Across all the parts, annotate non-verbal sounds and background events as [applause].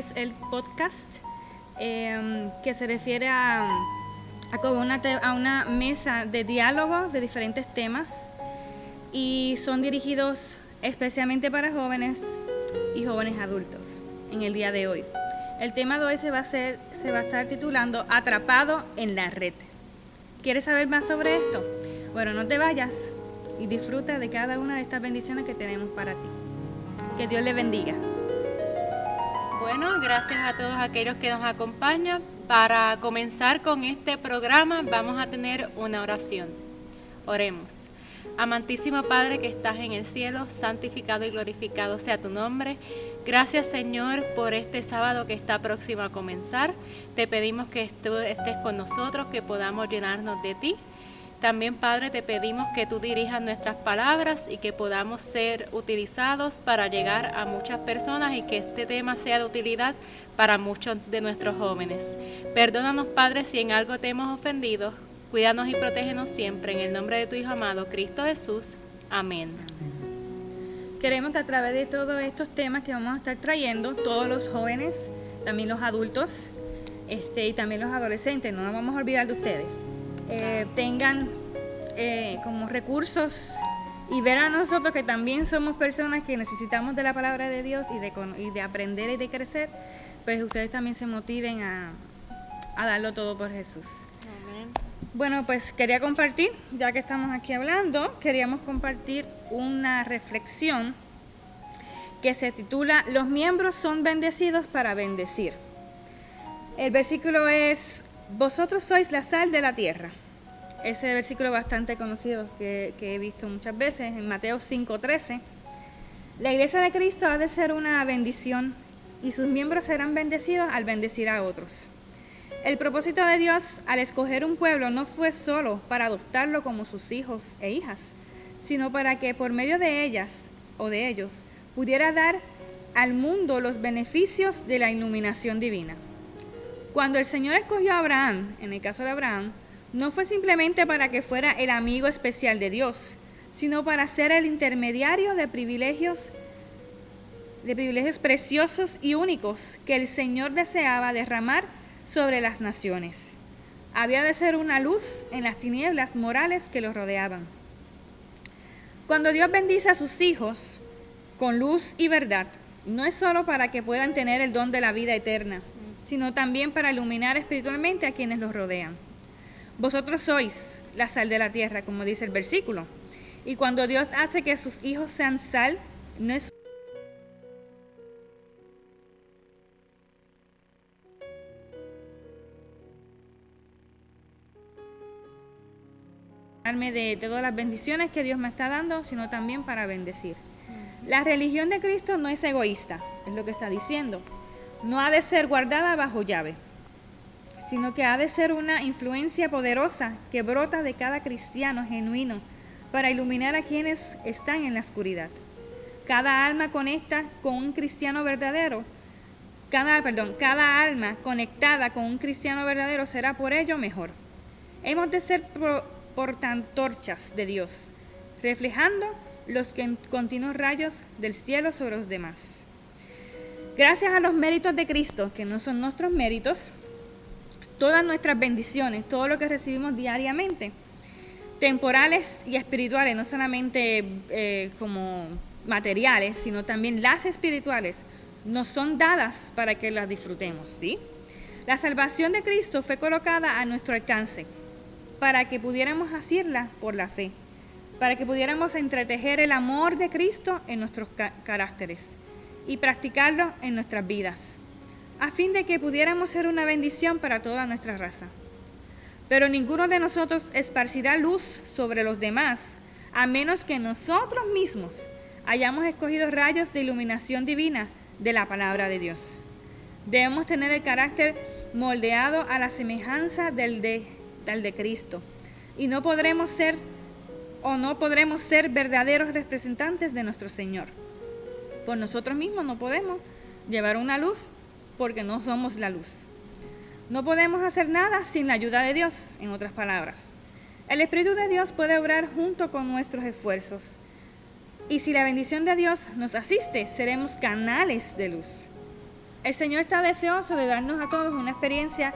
es el podcast em, que se refiere a, como una, a una mesa de diálogo de diferentes temas y son dirigidos especialmente para jóvenes y jóvenes adultos en el día de hoy. El tema de hoy se va a, ser, se va a estar titulando Atrapado en la red. ¿Quieres saber más sobre esto? Bueno, no te vayas y disfruta de cada una de estas bendiciones que tenemos para ti. Que Dios le bendiga. Bueno, gracias a todos aquellos que nos acompañan. Para comenzar con este programa vamos a tener una oración. Oremos. Amantísimo Padre que estás en el cielo, santificado y glorificado sea tu nombre. Gracias Señor por este sábado que está próximo a comenzar. Te pedimos que estés con nosotros, que podamos llenarnos de ti. También Padre te pedimos que tú dirijas nuestras palabras y que podamos ser utilizados para llegar a muchas personas y que este tema sea de utilidad para muchos de nuestros jóvenes. Perdónanos Padre si en algo te hemos ofendido Cuídanos y protégenos siempre en el nombre de tu Hijo amado, Cristo Jesús. Amén. Queremos que a través de todos estos temas que vamos a estar trayendo, todos los jóvenes, también los adultos este, y también los adolescentes, no nos vamos a olvidar de ustedes, eh, tengan eh, como recursos y ver a nosotros que también somos personas que necesitamos de la palabra de Dios y de, y de aprender y de crecer, pues ustedes también se motiven a, a darlo todo por Jesús. Bueno, pues quería compartir, ya que estamos aquí hablando, queríamos compartir una reflexión que se titula Los miembros son bendecidos para bendecir. El versículo es, Vosotros sois la sal de la tierra. Ese versículo bastante conocido que, he visto muchas veces en Mateo 5:13. La iglesia de Cristo ha de ser una bendición y sus miembros serán bendecidos al bendecir a otros. El propósito de Dios al escoger un pueblo no fue solo para adoptarlo como sus hijos e hijas, sino para que por medio de ellas o de ellos pudiera dar al mundo los beneficios de la iluminación divina. Cuando el Señor escogió a Abraham, en el caso de Abraham, no fue simplemente para que fuera el amigo especial de Dios, sino para ser el intermediario de privilegios de privilegios preciosos y únicos que el Señor deseaba derramar sobre las naciones. Había de ser una luz en las tinieblas morales que los rodeaban. Cuando Dios bendice a sus hijos con luz y verdad, no es solo para que puedan tener el don de la vida eterna, sino también para iluminar espiritualmente a quienes los rodean. Vosotros sois la sal de la tierra, como dice el versículo. Y cuando Dios hace que sus hijos sean sal, no es de todas las bendiciones que Dios me está dando, sino también para bendecir. La religión de Cristo no es egoísta, es lo que está diciendo. No ha de ser guardada bajo llave, sino que ha de ser una influencia poderosa que brota de cada cristiano genuino para iluminar a quienes están en la oscuridad. Cada alma conecta con un cristiano verdadero, cada, perdón, cada alma conectada con un cristiano verdadero será por ello mejor. Hemos de ser portantorchas de Dios, reflejando los continuos rayos del cielo sobre los demás. Gracias a los méritos de Cristo, que no son nuestros méritos, todas nuestras bendiciones, todo lo que recibimos diariamente, temporales y espirituales, no solamente eh, como materiales, sino también las espirituales, nos son dadas para que las disfrutemos, ¿sí? La salvación de Cristo fue colocada a nuestro alcance para que pudiéramos hacerla por la fe, para que pudiéramos entretejer el amor de Cristo en nuestros caracteres y practicarlo en nuestras vidas, a fin de que pudiéramos ser una bendición para toda nuestra raza. Pero ninguno de nosotros esparcirá luz sobre los demás, a menos que nosotros mismos hayamos escogido rayos de iluminación divina de la palabra de Dios. Debemos tener el carácter moldeado a la semejanza del de Cristo. Y no podremos ser o no podremos ser verdaderos representantes de nuestro Señor. Por nosotros mismos no podemos llevar una luz porque no somos la luz. No podemos hacer nada sin la ayuda de Dios, en otras palabras. El Espíritu de Dios puede obrar junto con nuestros esfuerzos. Y si la bendición de Dios nos asiste, seremos canales de luz. El Señor está deseoso de darnos a todos una experiencia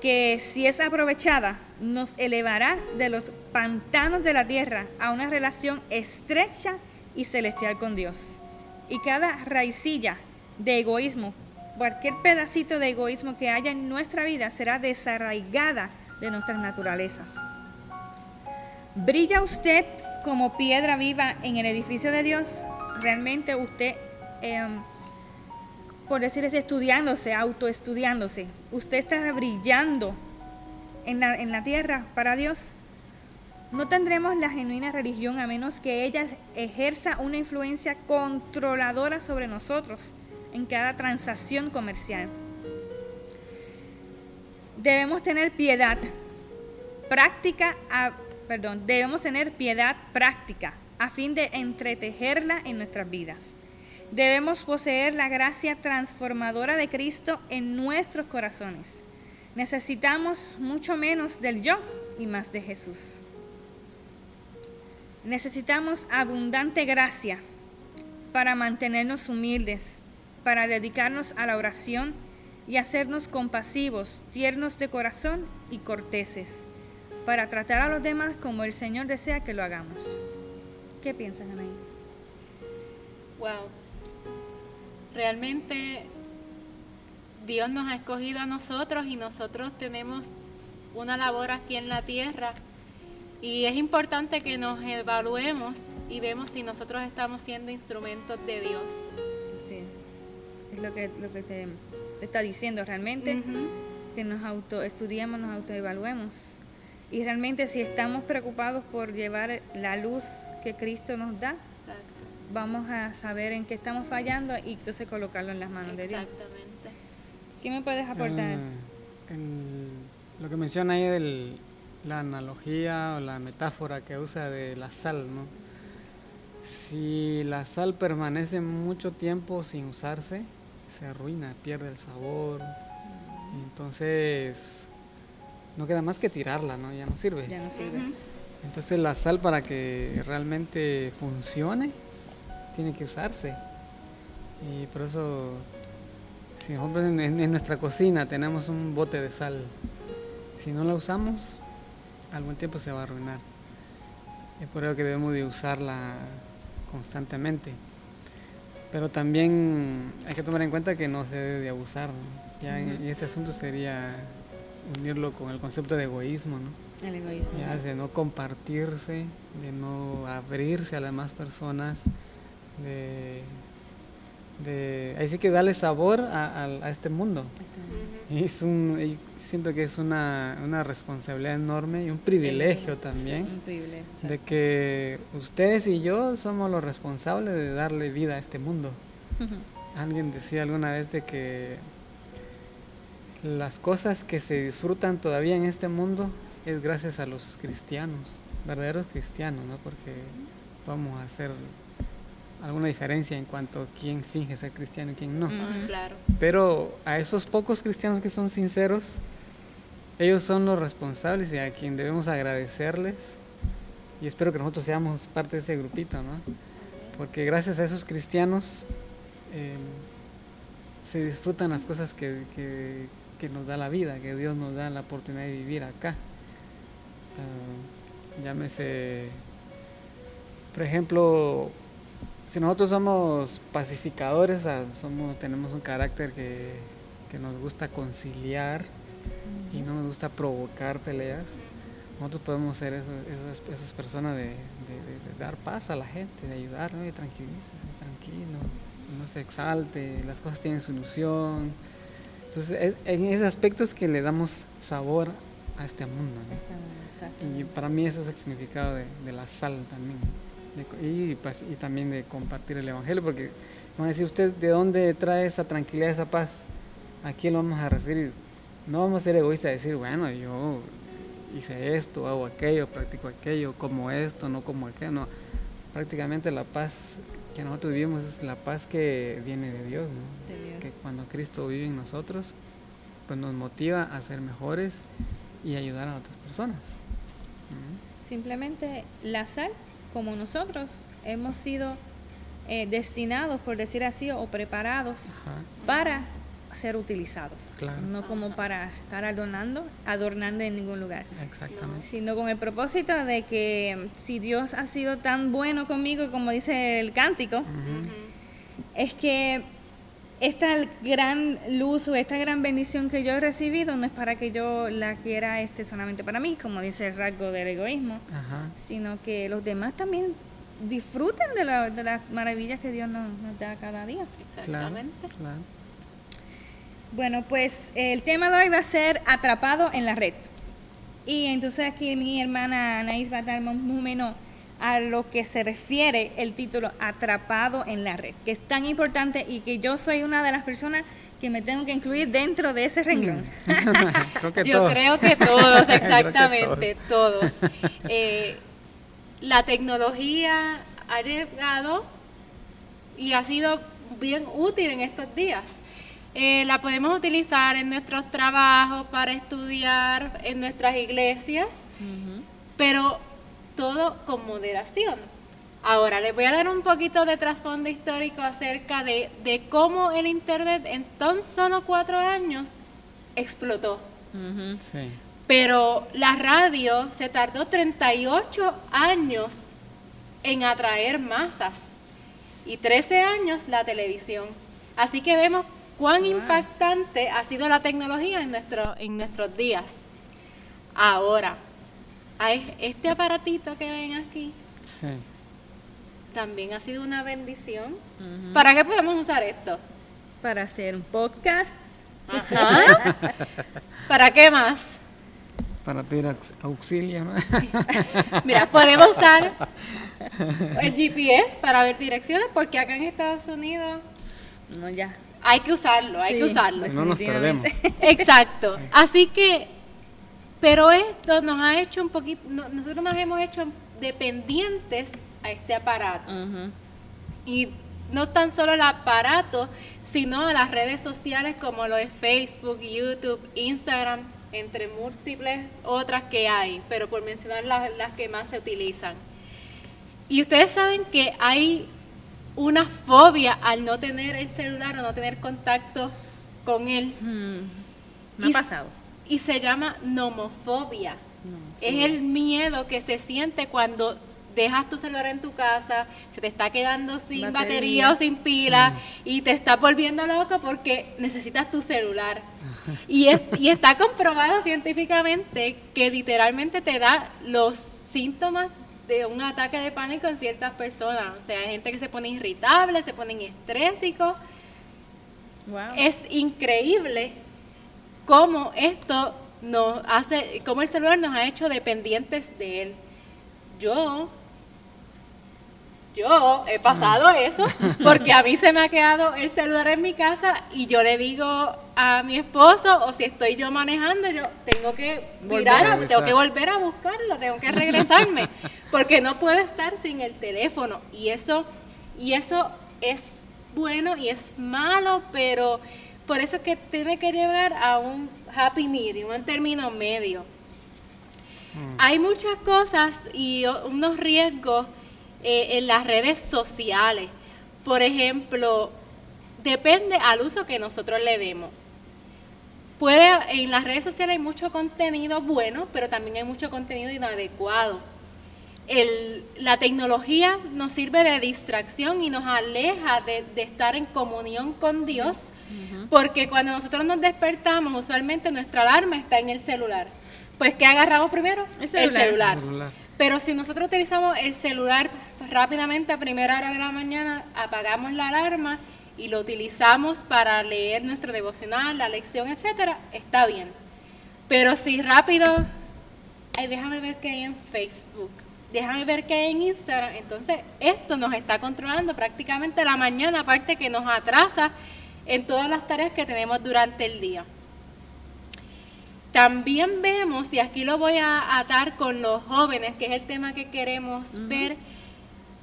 que si es aprovechada nos elevará de los pantanos de la tierra a una relación estrecha y celestial con Dios. Y cada raicilla de egoísmo, cualquier pedacito de egoísmo que haya en nuestra vida será desarraigada de nuestras naturalezas. ¿Brilla usted como piedra viva en el edificio de Dios? Realmente usted, em, por decir así, estudiándose, autoestudiándose, usted está brillando en la, en la tierra para Dios. No tendremos la genuina religión a menos que ella ejerza una influencia controladora sobre nosotros en cada transacción comercial. Debemos tener piedad práctica, perdón, debemos tener piedad práctica a fin de entretejerla en nuestras vidas. Debemos poseer la gracia transformadora de Cristo en nuestros corazones. Necesitamos mucho menos del yo y más de Jesús. Necesitamos abundante gracia para mantenernos humildes, para dedicarnos a la oración y hacernos compasivos, tiernos de corazón y corteses, para tratar a los demás como el Señor desea que lo hagamos. ¿Qué piensas, Anaís? Wow. Realmente Dios nos ha escogido a nosotros y nosotros tenemos una labor aquí en la tierra y es importante que nos evaluemos y vemos si nosotros estamos siendo instrumentos de Dios. Lo que, lo que te, está diciendo realmente, que nos autoestudiemos, nos autoevaluemos. Y realmente si estamos preocupados por llevar la luz que Cristo nos da, vamos a saber en qué estamos fallando y entonces colocarlo en las manos de Dios. Exactamente. ¿Qué me puedes aportar? lo que menciona ahí del la analogía o la metáfora que usa de la sal, ¿no? Si la sal permanece mucho tiempo sin usarse, se arruina, pierde el sabor. Entonces, no queda más que tirarla, ¿no? Ya no sirve. Ya no sirve. Entonces, la sal para que realmente funcione, tiene que usarse. Y por eso, si nosotros en nuestra cocina tenemos un bote de sal, si no la usamos, algún tiempo se va a arruinar. Es por eso que debemos de usarla constantemente. Pero también hay que tomar en cuenta que no se debe de abusar. Ya en, ese asunto sería unirlo con el concepto de egoísmo, ¿no? El egoísmo. Ya, de no compartirse, de no abrirse a las demás personas, de, de ahí sí que darle sabor a, a, este mundo. Y es un, siento que es una, una responsabilidad enorme y un privilegio también de que ustedes y yo somos los responsables de darle vida a este mundo. Alguien decía alguna vez de que las cosas que se disfrutan todavía en este mundo es gracias a los cristianos, verdaderos cristianos, ¿no? Porque vamos a hacer alguna diferencia en cuanto a quién finge ser cristiano y quién no. claro. Pero a esos pocos cristianos que son sinceros, ellos son los responsables y a quien debemos agradecerles. Y espero que nosotros seamos parte de ese grupito, ¿no? Porque gracias a esos cristianos em, se disfrutan las cosas que, nos da la vida, que Dios nos da la oportunidad de vivir acá. Ah, llámese, por ejemplo, si nosotros somos pacificadores, somos, tenemos un carácter que, que nos gusta conciliar, y no nos gusta provocar peleas, nosotros podemos ser esas, personas de, dar paz a la gente, de ayudar, ¿no? tranquilo, no se exalte, las cosas tienen solución. Entonces, en ese aspecto es que le damos sabor a este mundo. Y para mí eso es el significado de, la sal también. Y, pues, y, también de compartir el Evangelio, porque van a decir usted de dónde trae esa tranquilidad, esa paz. ¿A quién lo vamos a referir? no vamos a ser egoístas y decir, bueno, yo hice esto, hago aquello, practico aquello, como esto, no como aquello, no. Prácticamente la paz que nosotros vivimos es la paz que viene de Dios, ¿no? Que cuando Cristo vive en nosotros, pues nos motiva a ser mejores y ayudar a otras personas. Simplemente la sal, como nosotros hemos sido eh, destinados, por decir así, o preparados para ser utilizados, Claro. no como para estar adornando, adornando en ningún lugar, Exactamente. sino con el propósito de que si Dios ha sido tan bueno conmigo, como dice el cántico, es que esta gran luz o esta gran bendición que yo he recibido no es para que yo la quiera este solamente para mí, como dice el rasgo del egoísmo, Ajá. sino que los demás también disfruten de, la- de las maravillas que Dios nos, nos da cada día. Claro. Exactamente. claro. Bueno, pues el tema de hoy va a ser atrapado en la red. Y entonces aquí mi hermana Anaís va a dar más o menos a lo que se refiere el título Atrapado en la red, que es tan importante y que yo soy una de las personas que me tengo que incluir dentro de ese renglón. [laughs] creo que Yo todos. creo que [laughs] todos, que exactamente, todos. [laughs] Eh, la tecnología ha llegado y ha sido bien útil en estos días. Eh, la podemos utilizar en nuestros trabajos, para estudiar, en nuestras iglesias, pero todo con moderación. Ahora, les voy a dar un poquito de trasfondo histórico acerca de, de cómo el Internet en tan solo cuatro años explotó. Ujú. Sí. Pero la radio se tardó 38 años en atraer masas y 13 años la televisión. Así que vemos cuán Wow. impactante ha sido la tecnología en, nuestro, en nuestros días. Ahora, este aparatito que ven aquí Sí. también ha sido una bendición. ¿Para qué podemos usar esto? Para hacer un podcast. Ajá. [laughs] ¿Para qué más? Para pedir aux- auxilio, ¿no? Mira, podemos usar el GPS para ver direcciones porque acá en Estados Unidos No, ya. hay que usarlo, hay Sí. que usarlo. no nos perdemos. Exacto. Así que, pero esto nos ha hecho un poquito, no- nosotros nos hemos hecho dependientes a este aparato. Y no tan solo el aparato, sino a las redes sociales como lo de Facebook, YouTube, Instagram, entre múltiples otras que hay, pero por mencionar las, las que más se utilizan. Y ustedes saben que hay una fobia al no tener el celular o no tener contacto con él. Mm. Me ha pasado. Y se llama nomofobia. No. Es el miedo que se siente cuando dejas tu celular en tu casa, se te está quedando sin batería, Batería. o sin pila y te estás volviendo loco porque necesitas tu celular. Y, es- y está comprobado científicamente que literalmente te da los síntomas de un ataque de pánico en ciertas personas. O sea, hay gente que se pone irritable, se ponen estrésicos. Wow. Es increíble cómo esto nos hace, cómo el celular nos ha hecho dependientes de él. Yo, yo he pasado eso porque a mí se me ha quedado el celular en mi casa y yo le digo a mi esposo o si estoy yo manejando, yo tengo que mirar, a tengo que volver a buscarlo, tengo que regresarme porque no puedo estar sin el teléfono. Y eso y eso es bueno y es malo, pero por eso es que tiene que llegar a un happy medium, un término medio. Hay muchas cosas y unos riesgos eh, en las redes sociales. Por ejemplo, depende al uso que nosotros le demos. Puede, en las redes sociales hay mucho contenido bueno, pero también hay mucho contenido inadecuado. El- la tecnología nos sirve de distracción y nos aleja de, de estar en comunión con Dios, porque cuando nosotros nos despertamos, usualmente nuestra alarma está en el celular. Pues, ¿qué agarramos primero? El celular. celular. Celular. Pero si nosotros utilizamos el celular rápidamente a primera hora de la mañana, apagamos la alarma y lo utilizamos para leer nuestro devocional, la lección, etcétera, está bien. Pero si rápido, ay, déjame ver qué hay en Facebook, déjame ver qué hay en Instagram, entonces esto nos está controlando prácticamente la mañana, aparte que nos atrasa en todas las tareas que tenemos durante el día. También vemos, y aquí lo voy a atar con los jóvenes, que es el tema que queremos ver,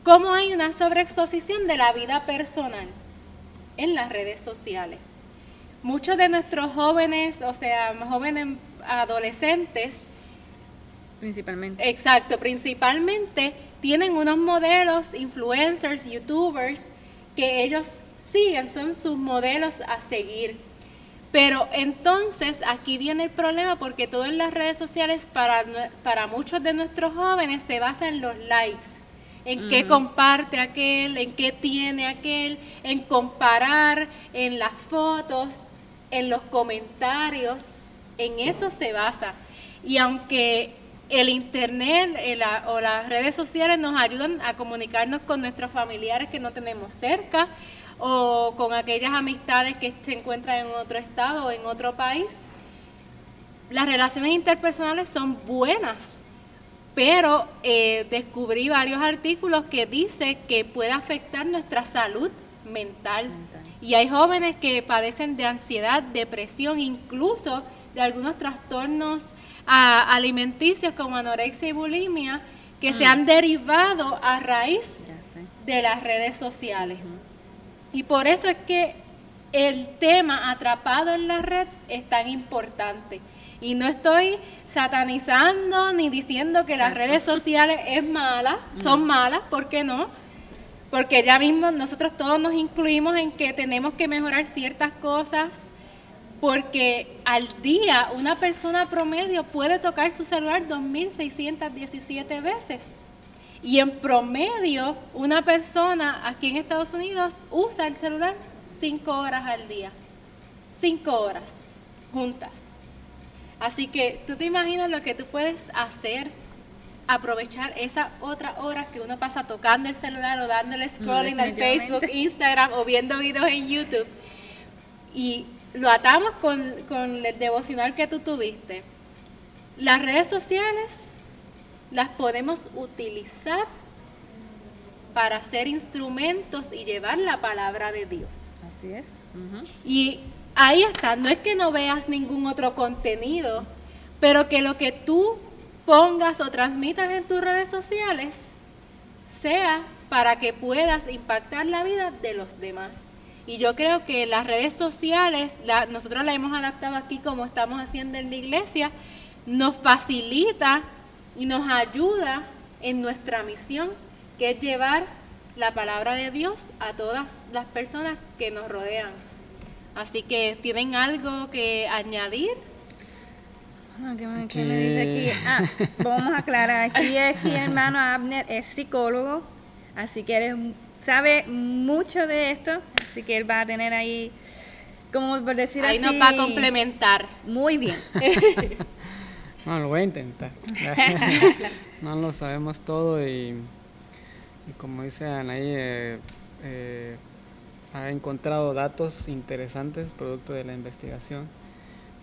cómo hay una sobreexposición de la vida personal en las redes sociales. Muchos de nuestros jóvenes, o sea, jóvenes adolescentes, Principalmente. Exacto, principalmente tienen unos modelos, influencers, youtubers, que ellos siguen, son sus modelos a seguir. Pero entonces aquí viene el problema porque todo en las redes sociales para, para muchos de nuestros jóvenes se basa en los likes, en qué comparte aquel, en qué tiene aquel, en comparar, en las fotos, en los comentarios, en eso se basa. Y aunque el internet eh, o las redes sociales nos ayudan a comunicarnos con nuestros familiares que no tenemos cerca, o con aquellas amistades que se encuentran en otro estado o en otro país. Las relaciones interpersonales son buenas, pero eh, descubrí varios artículos que dice que puede afectar nuestra salud mental. Y hay jóvenes que padecen de ansiedad, depresión, incluso de algunos trastornos ah, alimenticios como anorexia y bulimia, que se mm. han derivado a raíz de las redes sociales. Y por eso es que el tema atrapado en la red es tan importante. Y no estoy satanizando ni diciendo que las redes sociales es mala, [laughs] son malas, ¿por qué no? Porque ya mismo nosotros todos nos incluimos en que tenemos que mejorar ciertas cosas, porque al día una persona promedio puede tocar su celular 2.617 veces. Y en promedio, una persona aquí en Estados Unidos usa el celular cinco horas al día. Cinco horas juntas. Así que tú te imaginas lo que tú puedes hacer, aprovechar esa otra hora que uno pasa tocando el celular o dándole scrolling al Facebook, Instagram o viendo videos en YouTube. Y lo atamos con, con el devocional que tú tuviste. Las redes sociales las podemos utilizar para ser instrumentos y llevar la palabra de Dios. Así es. Y ahí está, no es que no veas ningún otro contenido, pero que lo que tú pongas o transmitas en tus redes sociales sea para que puedas impactar la vida de los demás. Y yo creo que las redes sociales, nosotros la hemos adaptado aquí como estamos haciendo en la iglesia, nos facilita y nos ayuda en nuestra misión, que es llevar la palabra de Dios a todas las personas que nos rodean. Así que, ¿tienen algo que añadir? Ah, ¿qué, me, dice aquí? Ah, vamos a aclarar. Aquí, aquí hermano Abner es psicólogo, así que él sabe mucho de esto, así que él va a tener ahí, como por decir así. Ahí nos va a complementar. Muy bien. [laughs] No, lo voy a intentar. [laughs] no lo sabemos todo y, como dice Anaí, eh, eh, ha encontrado datos interesantes producto de la investigación.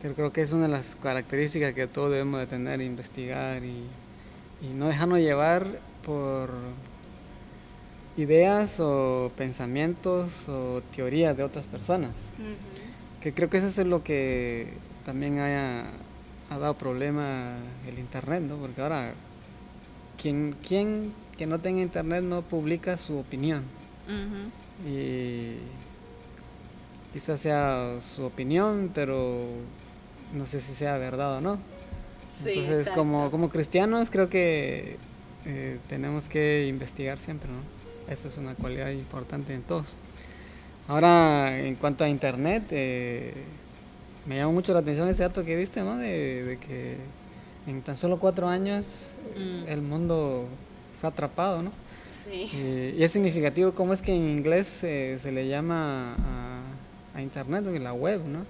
Pero creo que es una de las características que todos debemos de tener, investigar y, no dejarnos llevar por ideas o pensamientos o teorías de otras personas. Que creo que eso es lo que también haya ha dado problema el internet, ¿no? Porque ahora quien, quien que no tenga internet no publica su opinión. Y quizás sea su opinión, pero no sé si sea verdad o no. Entonces, como, como cristianos, creo que eh, tenemos que investigar siempre, ¿no? Eso es una cualidad importante en todos. Ahora, en cuanto a internet, eh, me llamó mucho la atención ese dato que diste, ¿no? De, que en tan solo cuatro años mm. el mundo fue atrapado, ¿no? Sí. y es significativo cómo es que en inglés se le llama a, Internet, la web, ¿no?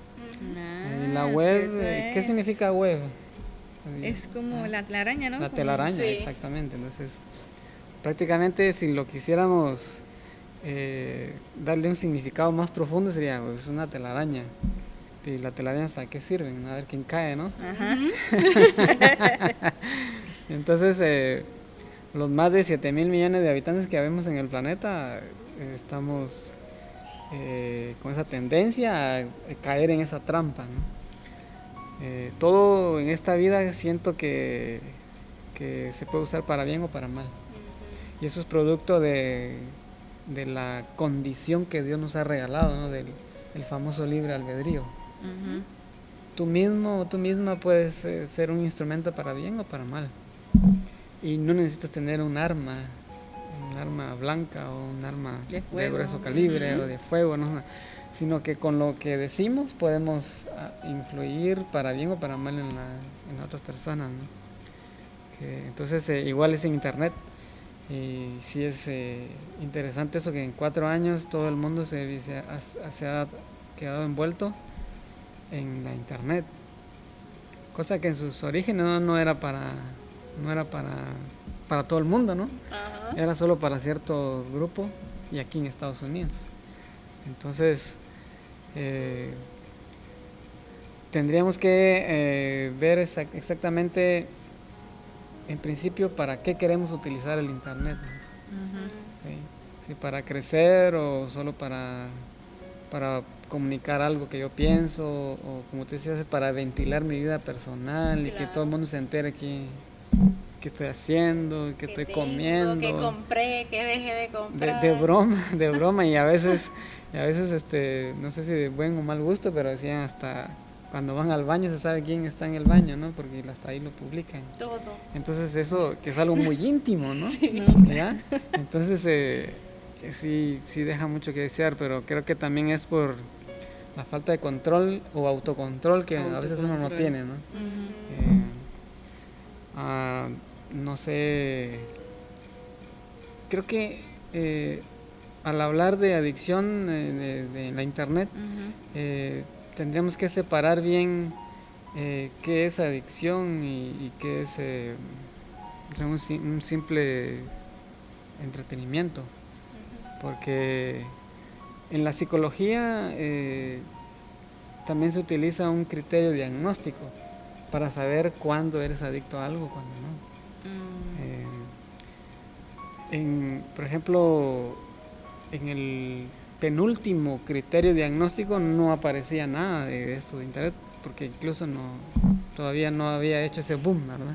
Ah, la web, ¿qué significa web? Es como la telaraña, ¿no? La telaraña, exactamente. Entonces, prácticamente si lo quisiéramos eh, darle un significado más profundo sería, pues, una telaraña. ¿Y las telarañas para qué sirven? A ver quién cae, ¿no? [laughs] Entonces, eh, los más de 7 mil millones de habitantes que vemos en el planeta, eh, estamos eh, con esa tendencia a caer en esa trampa. ¿no? todo en esta vida siento que, que, se puede usar para bien o para mal. Y eso es producto de, de la condición que Dios nos ha regalado, ¿no? del el famoso libre albedrío. Tú mismo o tú misma puedes eh, ser un instrumento para bien o para mal. Y no necesitas tener un arma, un arma blanca o un arma de, grueso calibre o de fuego. ¿no? sino que con lo que decimos podemos ah, influir para bien o para mal en, en otras personas. entonces, eh, igual es en Internet. Y sí es eh, interesante eso que en cuatro años todo el mundo se, se, ha, quedado envuelto en la Internet. Cosa que en sus orígenes no, era para no era para, para todo el mundo, ¿no? Era solo para cierto grupo y aquí en Estados Unidos. Entonces, eh, tendríamos que eh, ver exactamente, en principio, para qué queremos utilizar el Internet. Si para crecer o solo para, para comunicar algo que yo pienso, o como te decía, para ventilar mi vida personal y que todo el mundo se entere que qué estoy haciendo, qué estoy comiendo. Que compré, que dejé de comprar. De, broma, de broma. y a veces, a veces, este, no sé si de buen o mal gusto, pero decían hasta cuando van al baño se sabe quién está en el baño, ¿no? Porque hasta ahí lo publican. Todo. Entonces eso, que es algo muy íntimo, ¿no? [laughs] Sí. ¿Ya? Entonces eh, sí, sí deja mucho que desear, pero creo que también es por la falta de control o autocontrol que a veces uno no tiene, ¿no? Eh, ah, no sé, creo que eh, al hablar de adicción eh, de, la internet, eh, tendríamos que separar bien qué es adicción y, qué es un, simple entretenimiento. Porque en la psicología también se utiliza un criterio diagnóstico para saber cuándo eres adicto a algo, cuándo no. Eh, por ejemplo, en el penúltimo criterio diagnóstico no aparecía nada de esto de internet, porque incluso no todavía no había hecho ese boom, ¿verdad?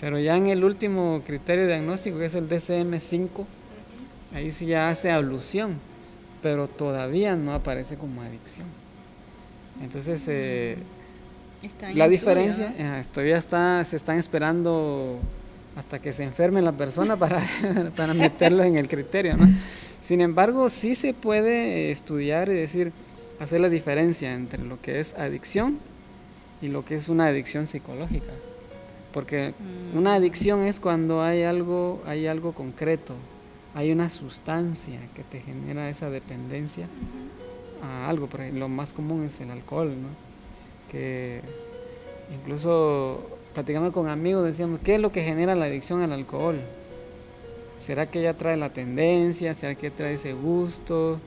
Pero ya en el último criterio diagnóstico, que es el DCM5, ahí sí ya hace alusión, pero todavía no aparece como adicción. Entonces, eh, la diferencia, eh, todavía está, se están esperando hasta que se enferme la persona para, [laughs] para meterlo en el criterio, ¿no? Sin embargo, sí se puede estudiar y decir, hacer la diferencia entre lo que es adicción y lo que es una adicción psicológica. Porque mm. una adicción es cuando hay algo, hay algo concreto, hay una sustancia que te genera esa dependencia a algo. Por lo más común es el alcohol, ¿no? Que incluso platicando con amigos decíamos, ¿qué es lo que genera la adicción al alcohol? ¿Será que ya trae la tendencia? ¿Será que trae ese gusto?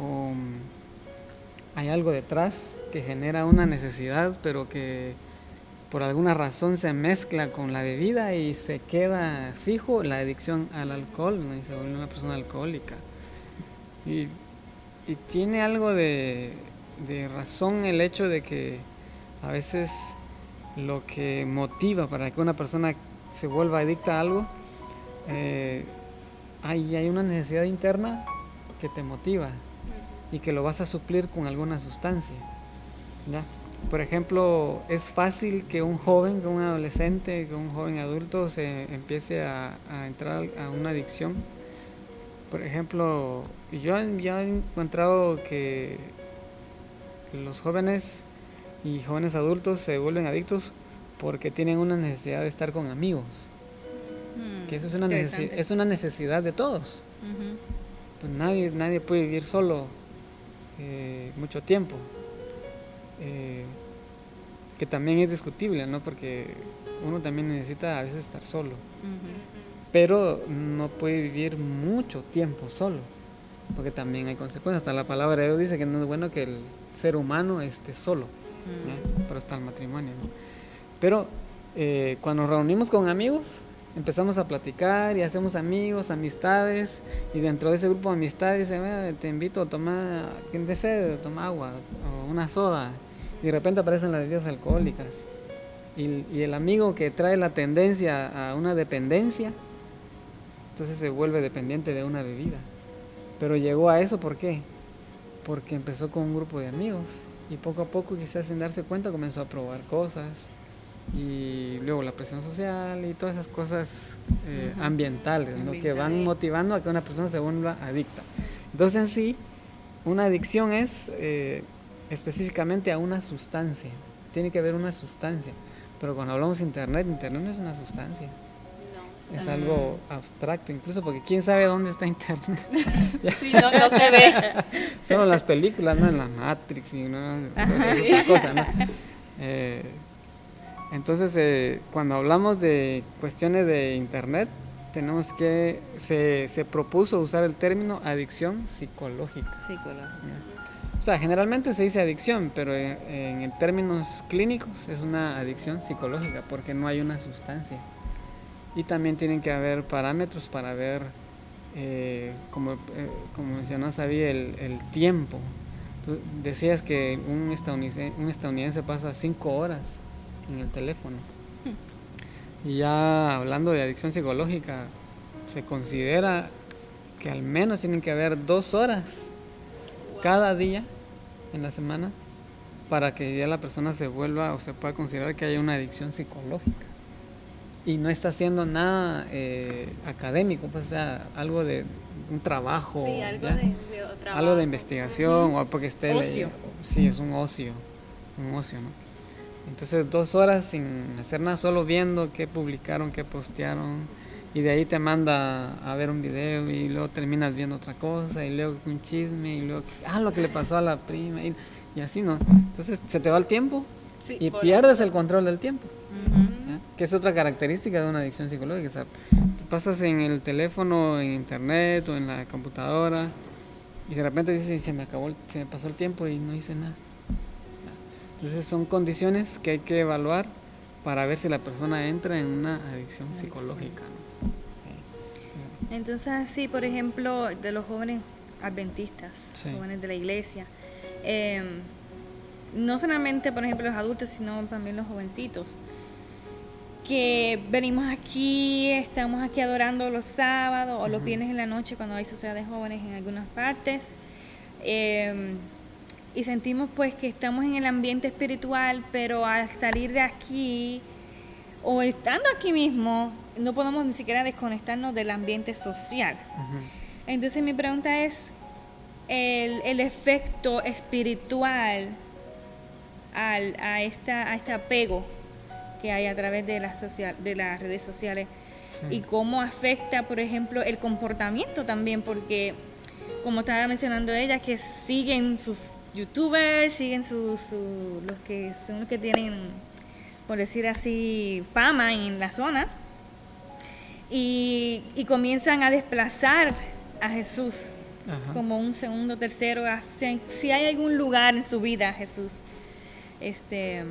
¿O mm, hay algo detrás que genera una necesidad, pero que por alguna razón se mezcla con la bebida y se queda fijo la adicción al alcohol y se vuelve una persona alcohólica? Y, tiene algo de razón el hecho de que a veces lo que motiva para que una persona se vuelva adicta a algo, eh, hay, una necesidad interna que te motiva y que lo vas a suplir con alguna sustancia. ¿ya? Por ejemplo, es fácil que un joven, que un adolescente, que un joven adulto se empiece a, entrar a una adicción. Por ejemplo, yo, yo he encontrado que los jóvenes y jóvenes adultos se vuelven adictos porque tienen una necesidad de estar con amigos. Que eso es una, necesidad, es una necesidad de todos. pues nadie, nadie puede vivir solo eh, mucho tiempo. Eh, que también es discutible, ¿no? Porque uno también necesita a veces estar solo. Pero no puede vivir mucho tiempo solo. Porque también hay consecuencias. Hasta la palabra de Dios dice que no es bueno que el ser humano esté solo. Pero está el matrimonio. Pero eh, cuando nos reunimos con amigos, empezamos a platicar y hacemos amigos, amistades, y dentro de ese grupo de amistades te invito a tomar, quien desee, toma agua o una soda, y de repente aparecen las bebidas alcohólicas. Y, el amigo que trae la tendencia a una dependencia, entonces se vuelve dependiente de una bebida. Pero llegó a eso, ¿por qué? Porque empezó con un grupo de amigos y poco a poco quizás sin darse cuenta comenzó a probar cosas y luego la presión social y todas esas cosas eh, ambientales que van motivando a que una persona se vuelva adicta. Entonces en sí una adicción es eh, específicamente a una sustancia. Tiene que haber una sustancia. Pero cuando hablamos de Internet, Internet no es una sustancia. Es algo abstracto, incluso porque quién sabe dónde está Internet. [laughs] sí, no, no, se ve. Solo las películas, ¿no? En la Matrix y no, esas cosas, ¿no? [laughs] Eh, entonces, eh, cuando hablamos de cuestiones de Internet, tenemos que, se, se propuso usar el término adicción psicológica. Psicológica. O sea, generalmente se dice adicción, pero en, en, términos clínicos es una adicción psicológica porque no hay una sustancia. Y también tienen que haber parámetros para ver, eh, como, eh, como mencionó Sabi, el, el, tiempo. Tú decías que un estadounidense, un estadounidense pasa cinco horas en el teléfono. Y ya hablando de adicción psicológica, se considera que al menos tienen que haber dos horas cada día en la semana para que ya la persona se vuelva o se pueda considerar que haya una adicción psicológica. Y no está haciendo nada eh, académico, pues, o sea, algo de un trabajo. Sí, algo, de, de trabajo. algo de investigación, o porque esté Ocio. Sí, es un ocio, un ocio, ¿no? Entonces dos horas sin hacer nada, solo viendo qué publicaron, qué postearon, y de ahí te manda a ver un video y luego terminas viendo otra cosa, y luego un chisme, y luego, ah, lo que le pasó a la prima, y, y así, ¿no? Entonces se te va el tiempo Sí, y pierdes el control del tiempo, que es otra característica de una adicción psicológica. O sea, tú pasas en el teléfono, en internet o en la computadora, y de repente dices, se me acabó, se me pasó el tiempo y no hice nada. Entonces son condiciones que hay que evaluar para ver si la persona entra en una adicción psicológica. ¿no? Entonces, así, por ejemplo, de los jóvenes adventistas, Sí. jóvenes de la iglesia, eh, no solamente, por ejemplo, los adultos, sino también los jovencitos, que venimos aquí, estamos aquí adorando los sábados o los viernes en la noche cuando hay sociedad de jóvenes en algunas partes, eh, y sentimos pues que estamos en el ambiente espiritual, pero al salir de aquí o estando aquí mismo, no podemos ni siquiera desconectarnos del ambiente social. Entonces mi pregunta es, el, el efecto espiritual al, a, esta, a este apego que hay a través de las, social, de las redes sociales Sí. y cómo afecta, por ejemplo, el comportamiento también, porque como estaba mencionando ella, que siguen sus youtubers, siguen sus su- los que son los que tienen, por decir así, fama en la zona, y, y comienzan a desplazar a Jesús Ajá. como un segundo, tercero, hacia- si hay algún lugar en su vida, Jesús. Este,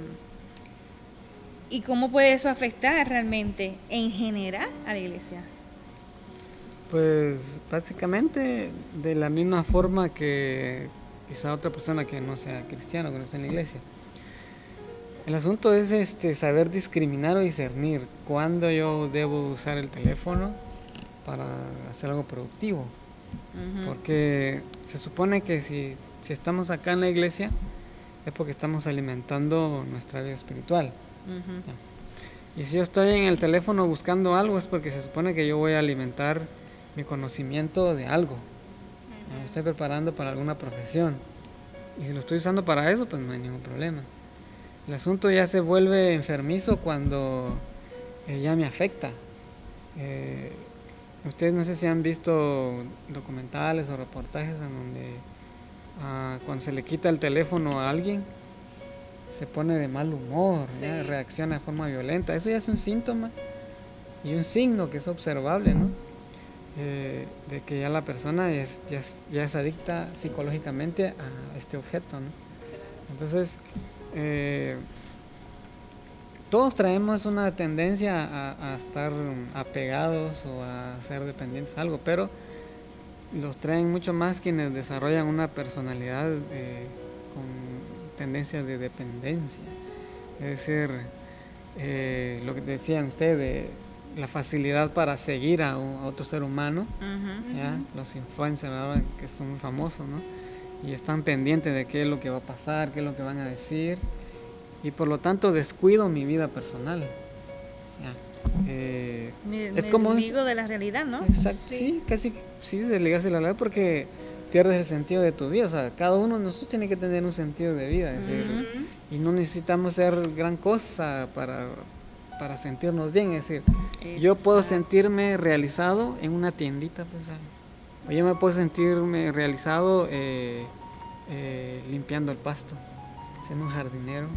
¿Y cómo puede eso afectar realmente en general a la iglesia? Pues básicamente de la misma forma que quizá otra persona que no sea cristiano, que no esté en la iglesia. El asunto es este saber discriminar o discernir cuándo yo debo usar el teléfono para hacer algo productivo. Porque se supone que si, si estamos acá en la iglesia es porque estamos alimentando nuestra vida espiritual. Y si yo estoy en el teléfono buscando algo es porque se supone que yo voy a alimentar mi conocimiento de algo. Me estoy preparando para alguna profesión. Y si lo estoy usando para eso, pues no hay ningún problema. El asunto ya se vuelve enfermizo cuando eh, ya me afecta. Eh, ustedes no sé si han visto documentales o reportajes en donde ah, cuando se le quita el teléfono a alguien, se pone de mal humor, ya, reacciona de forma violenta. Eso ya es un síntoma y un signo que es observable, ¿no? Eh, de que ya la persona es, ya, es, adicta psicológicamente a este objeto. Entonces, eh, todos traemos una tendencia a, a estar apegados o a ser dependientes de algo, pero los traen mucho más quienes desarrollan una personalidad eh, con tendencia de dependencia. Es decir, lo que decían ustedes, de la facilidad para seguir a, un- a otro ser humano, ¿ya? los influencers ahora que son muy famosos, ¿no? y están pendientes de qué es lo que va a pasar, qué es lo que van a decir, y por lo tanto descuido mi vida personal. ¿ya? Eh, Me, es me como desligo de la realidad, ¿no? Exacto, Sí. sí, casi sí, desligarse de la realidad porque pierdes el sentido de tu vida. O sea, cada uno de nosotros tiene que tener un sentido de vida. es decir, y no necesitamos ser gran cosa para, para sentirnos bien. Es decir, yo puedo sentirme realizado en una tiendita. Pues, o yo me puedo sentirme realizado eh, eh, limpiando el pasto, siendo un jardinero.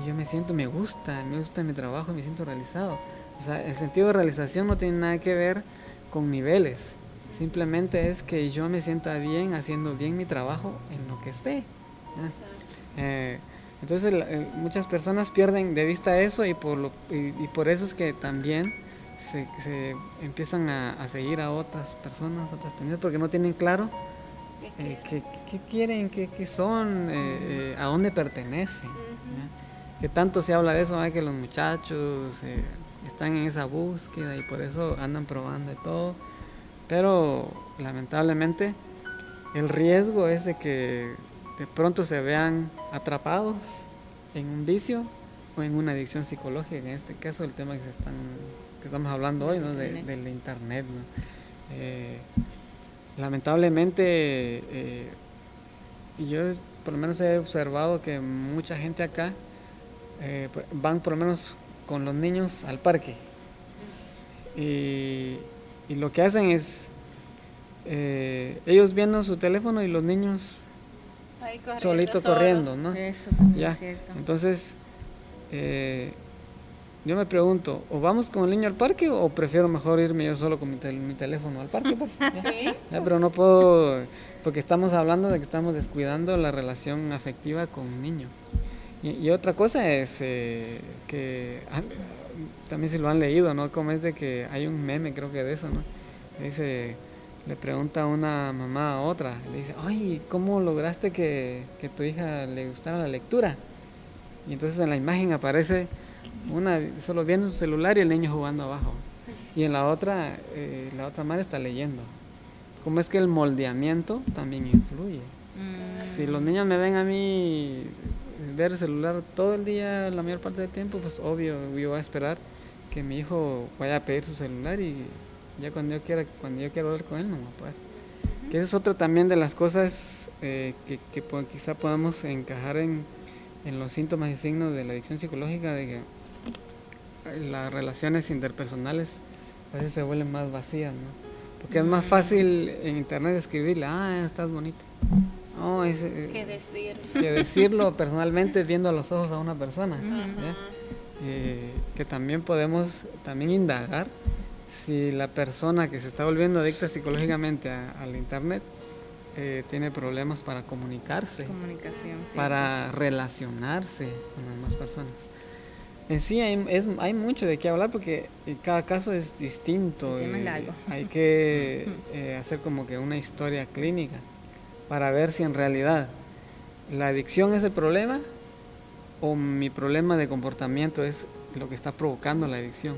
Y yo me siento, me gusta, me gusta mi trabajo me siento realizado. O sea, el sentido de realización no tiene nada que ver con niveles. Simplemente es que yo me sienta bien haciendo bien mi trabajo en lo que esté. Eh, entonces muchas personas pierden de vista eso y por, lo, y, por eso es que también se, se empiezan a, seguir a otras personas, otras tendencias, porque no tienen claro eh, qué, quieren, qué, qué son, eh, a dónde pertenecen. Que tanto se habla de eso, que los muchachos están en esa búsqueda y por eso andan probando de todo. Pero lamentablemente el riesgo es de que de pronto se vean atrapados en un vicio o en una adicción psicológica, en este caso el tema que, están, que estamos hablando hoy, ¿no? de, del Internet. Eh, lamentablemente, eh, yo por lo menos he observado que mucha gente acá eh, van por lo menos con los niños al parque. Y y lo que hacen es ellos viendo su teléfono y los niños solito corriendo, ¿no? Eso ya. Entonces, eh, yo me pregunto, ¿o vamos con el niño al parque o prefiero mejor irme yo solo con mi, teléfono al parque? Pues? [laughs] ¿Sí? pero no puedo, porque estamos hablando de que estamos descuidando la relación afectiva con un niño. Y, otra cosa es eh, que también si lo han leído, ¿no? Como es de que hay un meme, creo que de eso, ¿no? Dice, le pregunta una mamá a otra, le dice, ay, ¿cómo lograste que, tu hija le gustara la lectura? Y entonces en la imagen aparece una solo viendo su celular y el niño jugando abajo. Y en la otra, eh, la otra madre está leyendo. Como es que el moldeamiento también influye. Mm. Si los niños me ven a mí ver el celular todo el día, la mayor parte del tiempo, pues obvio, yo voy a esperar que mi hijo vaya a pedir su celular y ya cuando yo quiera, cuando yo quiera hablar con él, no a poder. Que esa es otra también de las cosas eh, que, que quizá podamos encajar en, en los síntomas y signos de la adicción psicológica, de que las relaciones interpersonales a veces se vuelven más vacías, ¿no? Porque es más fácil en internet escribirle, ah, estás bonito. No, es, eh, que, decir. que decirlo personalmente viendo a los ojos a una persona. Eh, que también podemos también indagar si la persona que se está volviendo adicta psicológicamente al internet eh, tiene problemas para comunicarse, para relacionarse con las demás personas. En sí hay, es, hay mucho de qué hablar porque cada caso es distinto. hay que [laughs] hacer como que una historia clínica para ver si en realidad la adicción es el problema o mi problema de comportamiento es lo que está provocando la adicción.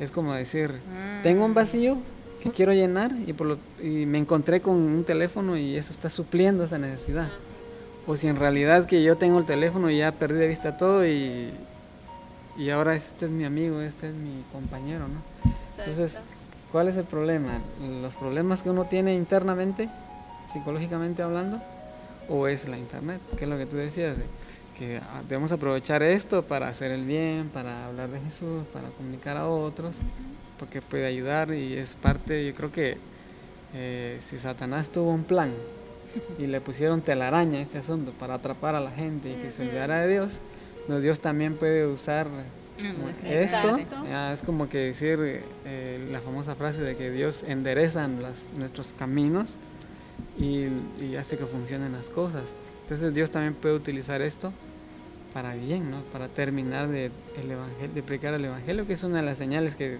Es como decir, ah. tengo un vacío que quiero llenar y, por lo, y me encontré con un teléfono y eso está supliendo esa necesidad. O si en realidad es que yo tengo el teléfono y ya perdí de vista todo y, y ahora este es mi amigo, este es mi compañero, ¿no? Entonces, ¿cuál es el problema? Los problemas que uno tiene internamente psicológicamente hablando o es la internet, que es lo que tú decías, que ah, debemos aprovechar esto para hacer el bien, para hablar de Jesús, para comunicar a otros, porque puede ayudar y es parte, yo creo que eh, si Satanás tuvo un plan y le pusieron telaraña a este asunto para atrapar a la gente y que se olvidara de Dios, no, Dios también puede usar esto. es como que decir eh, la famosa frase de que Dios endereza nuestros caminos y, hace que funcionen las cosas. Entonces Dios también puede utilizar esto para bien, ¿no? Para terminar de, el evangelio, de predicar el evangelio, que es una de las señales que,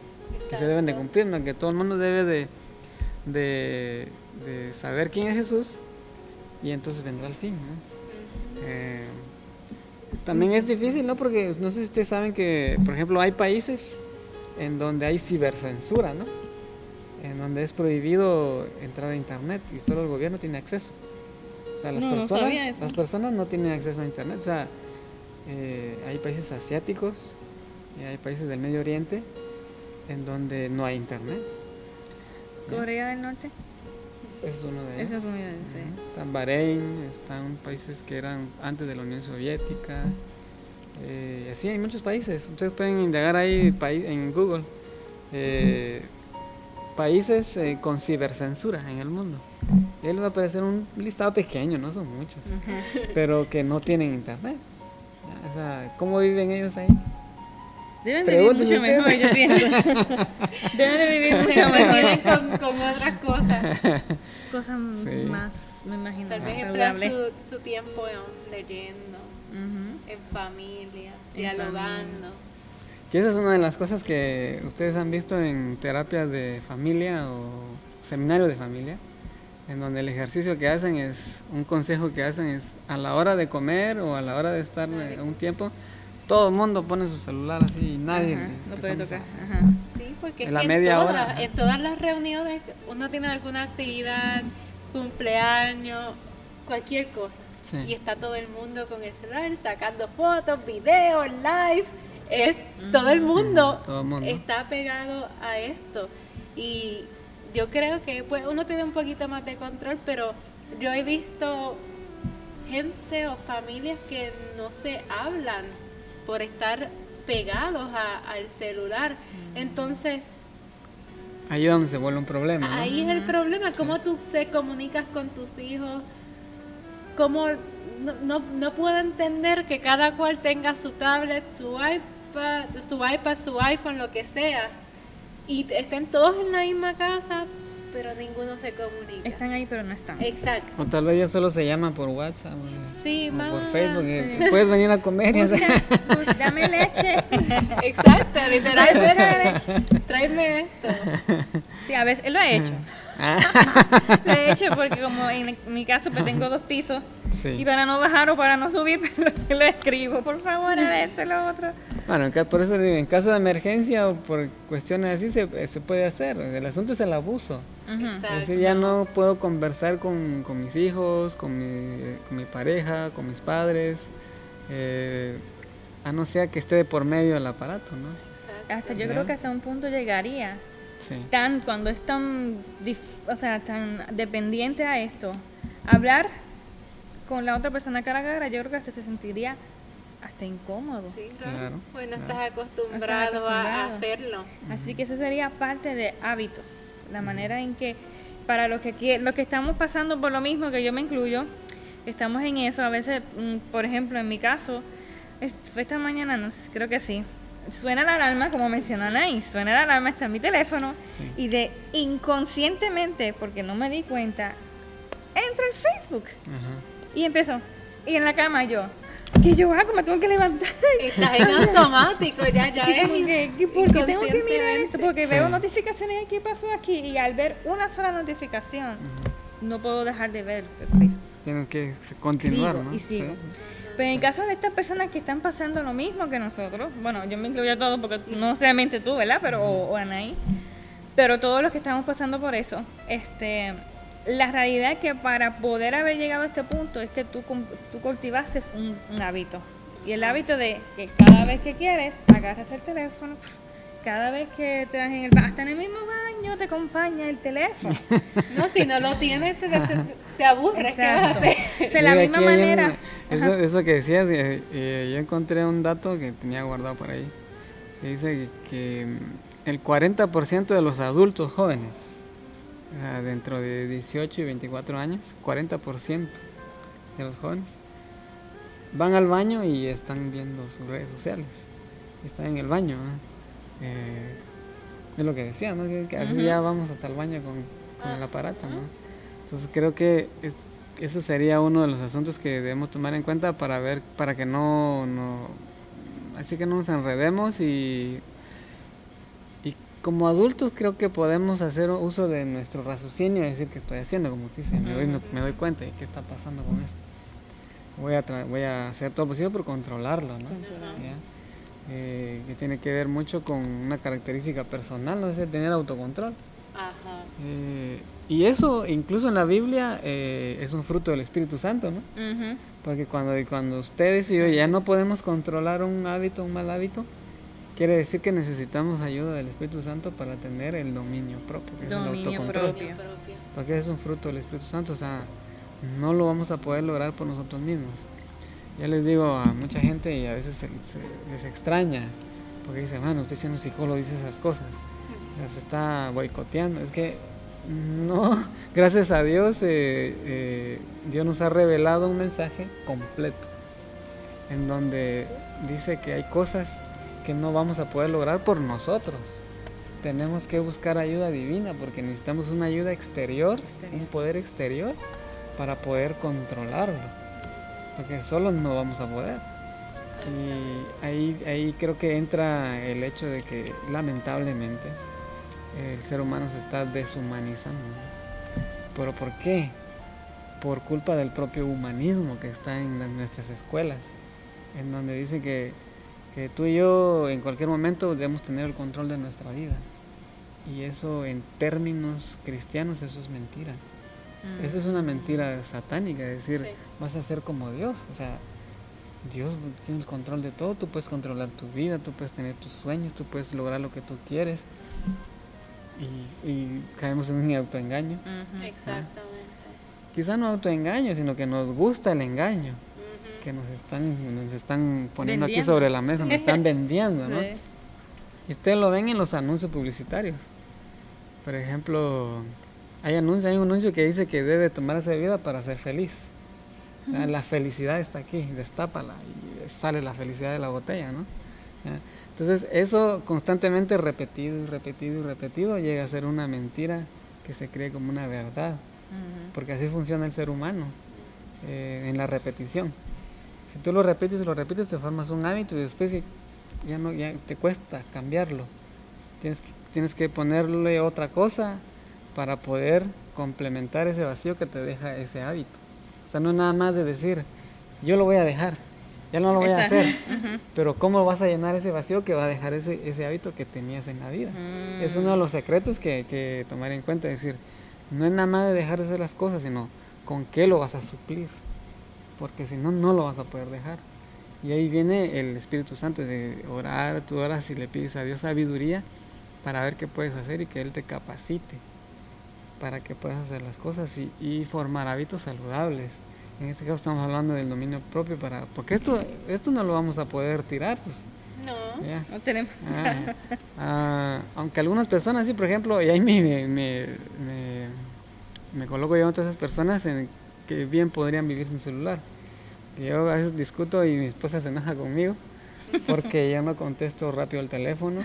se deben de cumplir, ¿no? Que todo el mundo debe de, de, saber quién es Jesús y entonces vendrá el fin, eh, también es difícil, ¿no? Porque no sé si ustedes saben que, por ejemplo, hay países en donde hay cibercensura, ¿no? en donde es prohibido entrar a internet y solo el gobierno tiene acceso. O sea, las, personas, las personas no tienen acceso a internet. O sea, eh, hay países asiáticos y hay países del Medio Oriente en donde no hay internet. ¿Corea del Norte? es uno de ellos. Es uno de ellos, sí. Ujú. Están Bahrein, están países que eran antes de la Unión Soviética. Eh, así hay muchos países. Ustedes pueden indagar ahí en Google. eh, países eh, con cibercensura en el mundo. Y ahí les va a aparecer un listado pequeño, no son muchos, pero que no tienen internet. O sea, ¿cómo viven ellos ahí? Deben de vivir mucho mejor, yo pienso. [laughs] Deben de vivir [laughs] mucho mejor. con, con otras [laughs] cosas. Cosas Sí. más, me imagino, Tal vez emplean su, su tiempo leyendo, Ujú. en familia, En dialogando. Que esa es una de las cosas que ustedes han visto en terapias de familia o seminario de familia, en donde el ejercicio que hacen es, un consejo que hacen es a la hora de comer o a la hora de estar eh, un tiempo, todo el mundo pone su celular así y nadie Ajá, le No puede tocar. Ajá. Sí, porque es En la que media en, hora, en todas las reuniones uno tiene alguna actividad, cumpleaños, cualquier cosa. Sí. Y está todo el mundo con el celular sacando fotos, videos, live. Es todo el mundo, todo el mundo. está pegado a esto. Y yo creo que pues uno tiene un poquito más de control, pero yo he visto gente o familias que no se hablan por estar pegados a- al celular. Entonces, Ahí es donde se vuelve un problema. ¿no? Ahí es el problema, cómo tú te comunicas con tus hijos, cómo no, no, no puedo entender que cada cual tenga su tablet, su iPad, su iPad, su iPhone, lo que sea, y estén todos en la misma casa, pero ninguno se comunica. Están ahí, pero no están. Exacto. O tal vez ya solo se llaman por WhatsApp o, Sí, o por Facebook. sí. y Puedes venir a comer Busca, dame leche. [laughs] Exacto, literalmente. Tráeme esto. Sí, a veces lo he hecho. Ah, Lo he hecho porque como en mi caso pues tengo dos pisos sí. y para no bajar o para no subir [laughs] lo, lo escribo. Por favor, a veces lo otro. Bueno, por eso digo, en caso de emergencia o por cuestiones así se, se puede hacer. El asunto es el abuso. Es decir, ya no puedo conversar con, con mis hijos, con mi, con mi pareja, con mis padres, eh, a no ser que esté de por medio del aparato, ¿no? Exacto. Hasta yo Ya. creo que hasta un punto llegaría Sí. tan cuando es tan dif- o sea tan dependiente a esto hablar con la otra persona cara a cara yo creo que hasta se sentiría hasta incómodo Sí, claro. Claro, no claro. estás acostumbrado, a- a acostumbrado. hacerlo. así que eso sería parte de hábitos la manera en que para los que los que estamos pasando por lo mismo que yo me incluyo estamos en eso a veces mm, por ejemplo en mi caso fue esta mañana no sé, creo que sí suena la alarma como mencionan ahí suena la alarma está en mi teléfono Sí. y de inconscientemente porque no me di cuenta entro al Facebook Ajá. y empezó y en la cama yo ¿qué yo hago? me tengo que levantar Estás en automático, ya, ya Sí, es. que, ¿qué- ¿Por qué tengo que mirar esto? Porque Sí. veo notificaciones y qué pasó aquí y al ver una sola notificación no puedo dejar de ver el Facebook. Tienes que continuar, Sigo ¿no? y sigo. Pero en el caso de estas personas que están pasando lo mismo que nosotros, bueno, yo me incluyo a todos porque no solamente tú, ¿verdad? Pero, o, o Anaí, pero todos los que estamos pasando por eso, este, la realidad es que para poder haber llegado a este punto es que tú, tú cultivaste un hábito. Y el hábito de que cada vez que quieres, agarras el teléfono, cada vez que te vas en el ba- hasta en el mismo baño te acompaña el teléfono. [laughs] No, si no lo tienes, te, te aburres. ¿Qué vas a hacer? O sea, de la Mira, misma un- manera. eso, eso que decías, eh, eh, yo encontré un dato que tenía guardado por ahí. Que dice que, que, mm, el 40% de los adultos jóvenes, o sea, dentro de 18 y 24 años, 40% de los jóvenes, van al baño y están viendo sus redes sociales. Están en el baño. Eh, es lo que decía, ¿no? Que, que a veces ya vamos hasta el baño con, con el aparato, ¿no? Entonces creo que es- eso sería uno de los asuntos que debemos tomar en cuenta para ver, para que no, no así que no nos enredemos y, y como adultos creo que podemos hacer uso de nuestro raciocinio y decir que estoy haciendo, como usted dice, me doy, me doy cuenta de qué está pasando con esto. Voy a, tra- voy a hacer todo lo posible por controlarlo, ¿no? ¿Ya? Eh, que tiene que ver mucho con una característica personal, ¿no? Es el tener autocontrol. Ajá. Eh, y eso, incluso en la Biblia, eh, es un fruto del Espíritu Santo, ¿no? Porque cuando, cuando ustedes y yo ya no podemos controlar un hábito, un mal hábito, quiere decir que necesitamos ayuda del Espíritu Santo para tener el dominio propio, que es el autocontrol. propio. Porque es un fruto del Espíritu Santo, o sea, no lo vamos a poder lograr por nosotros mismos. Ya les digo a mucha gente y a veces se, se- les extraña, porque dicen, bueno, usted siendo psicólogo dice esas cosas, las está boicoteando. Es que no, [laughs] gracias a Dios, eh, eh, Dios nos ha revelado un mensaje completo, en donde dice que hay cosas que no vamos a poder lograr por nosotros. Tenemos que buscar ayuda divina porque necesitamos una ayuda exterior, Exterior. un poder exterior para poder controlarlo. Porque solo no vamos a poder. Y ahí, ahí creo que entra el hecho de que lamentablemente el ser humano se está deshumanizando. ¿Pero por qué? Por culpa del propio humanismo que está en nuestras escuelas, en donde dice que, que tú y yo en cualquier momento debemos tener el control de nuestra vida. Y eso en términos cristianos, eso es mentira. Mm. Eso es una mentira satánica, es decir, Sí. vas a ser como Dios. O sea, Dios tiene el control de todo, tú puedes controlar tu vida, tú puedes tener tus sueños, tú puedes lograr lo que tú quieres. Y, y caemos en un autoengaño. Ujú. Exactamente. Quizá no autoengaño, sino que nos gusta el engaño, que nos están, nos están poniendo aquí sobre la mesa, nos están vendiendo, ¿no? Sí. Y ustedes lo ven en los anuncios publicitarios. Por ejemplo, hay, anuncio, hay un anuncio que dice que debe tomarse bebida para ser feliz. O sea, La felicidad está aquí, destápala y sale la felicidad de la botella, ¿no? Entonces, eso constantemente repetido y repetido y repetido llega a ser una mentira que se cree como una verdad, porque así funciona el ser humano, eh, en la repetición. Si tú lo repites y lo repites, te formas un hábito y después ya- ya no ya te cuesta cambiarlo. Tienes que, tienes que ponerle otra cosa para poder complementar ese vacío que te deja ese hábito. O sea, no es nada más de decir, yo lo voy a dejar, ya no lo voy a hacer. [laughs] Pero ¿cómo vas a llenar ese vacío que va a dejar ese, ese hábito que tenías en la vida? Mm. Es uno de los secretos que hay que tomar en cuenta, es decir, no es nada más de dejar de hacer las cosas, sino con qué lo vas a suplir, porque si no, no lo vas a poder dejar. Y ahí viene el Espíritu Santo, es de orar, tú oras y le pides a Dios sabiduría para ver qué puedes hacer y que Él te capacite para que puedas hacer las cosas y, y formar hábitos saludables. En este caso estamos hablando del dominio propio para, porque esto, esto no lo vamos a poder tirar, pues, No. ya. No tenemos. Ah, ah, aunque algunas personas sí, por ejemplo, y ahí me, me, me, coloco yo entre esas personas en que bien podrían vivir sin celular. Yo a veces discuto y mi esposa se enoja conmigo porque yo no contesto rápido el teléfono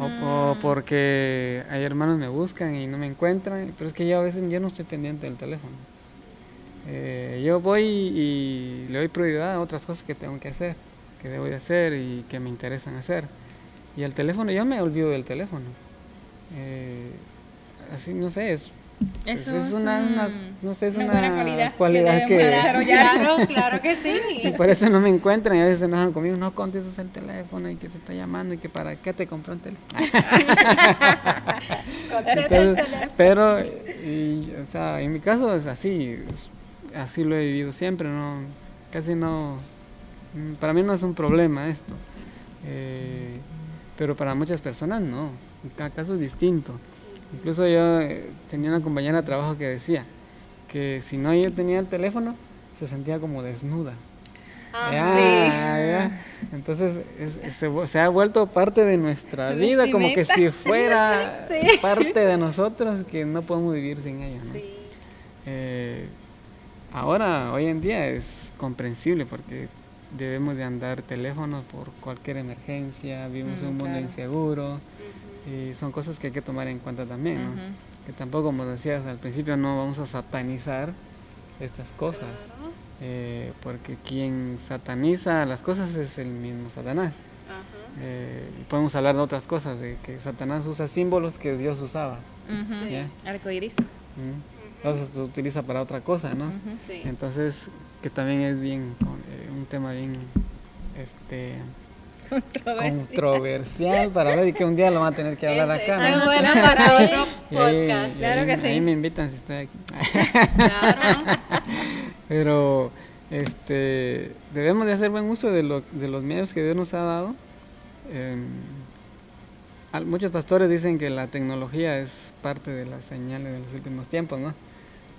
o, o porque hay hermanos me buscan y no me encuentran, pero es que yo a veces yo no estoy pendiente del teléfono. Eh, yo voy y le doy prioridad a otras cosas que tengo que hacer, que debo de hacer y que me interesan hacer. Y el teléfono, yo me olvido del teléfono. Eh, así, no sé, es, Eso es una, un- una- no sé, es una una, cualidad que cualidad que, desarrollar. Claro, claro que sí. [laughs] y por eso no me encuentran y a veces se enojan conmigo, no contestas el teléfono y que se está llamando y que para qué te compró un teléfono. [laughs] El Entonces, teléfono. pero, y, o sea, en mi caso es así, así lo he vivido siempre, no, casi no, mm, para mí no es un problema esto, eh, pero para muchas personas no, en cada caso es distinto. Incluso yo eh, tenía una compañera de trabajo que decía que si no yo tenía el teléfono, se sentía como desnuda. Ah, Ya, ya. Entonces es- es- se, ha vuelto parte de nuestra vida, como que si fuera [laughs] Sí. parte de nosotros que no podemos vivir sin ella. ¿no? Sí. Eh, ahora, hoy en día es comprensible porque debemos de andar teléfonos por cualquier emergencia, vivimos Mm, un mundo claro. inseguro. Y son cosas que hay que tomar en cuenta también, ¿no? Que tampoco, como decías al principio, no vamos a satanizar estas cosas. Claro. Eh, porque quien sataniza las cosas es el mismo Satanás. Ajá. Eh, y podemos hablar de otras cosas, de que Satanás usa símbolos que Dios usaba. Ujú. Sí. ¿ya? Arcoiris. ¿Mm? Entonces se utiliza para otra cosa, ¿no? Sí. Entonces, que también es bien, eh, un tema bien este, Controversia. controversial para ver y que un día lo van a tener que hablar acá. ¿no? es buena para otro ahí- podcast. Claro ahí- que sí. Ahí me invitan si estoy aquí. Claro. [laughs] Pero este, debemos de hacer buen uso de, lo- de los medios que Dios nos ha dado em, muchos pastores dicen que la tecnología es parte de las señales de los últimos tiempos, ¿no?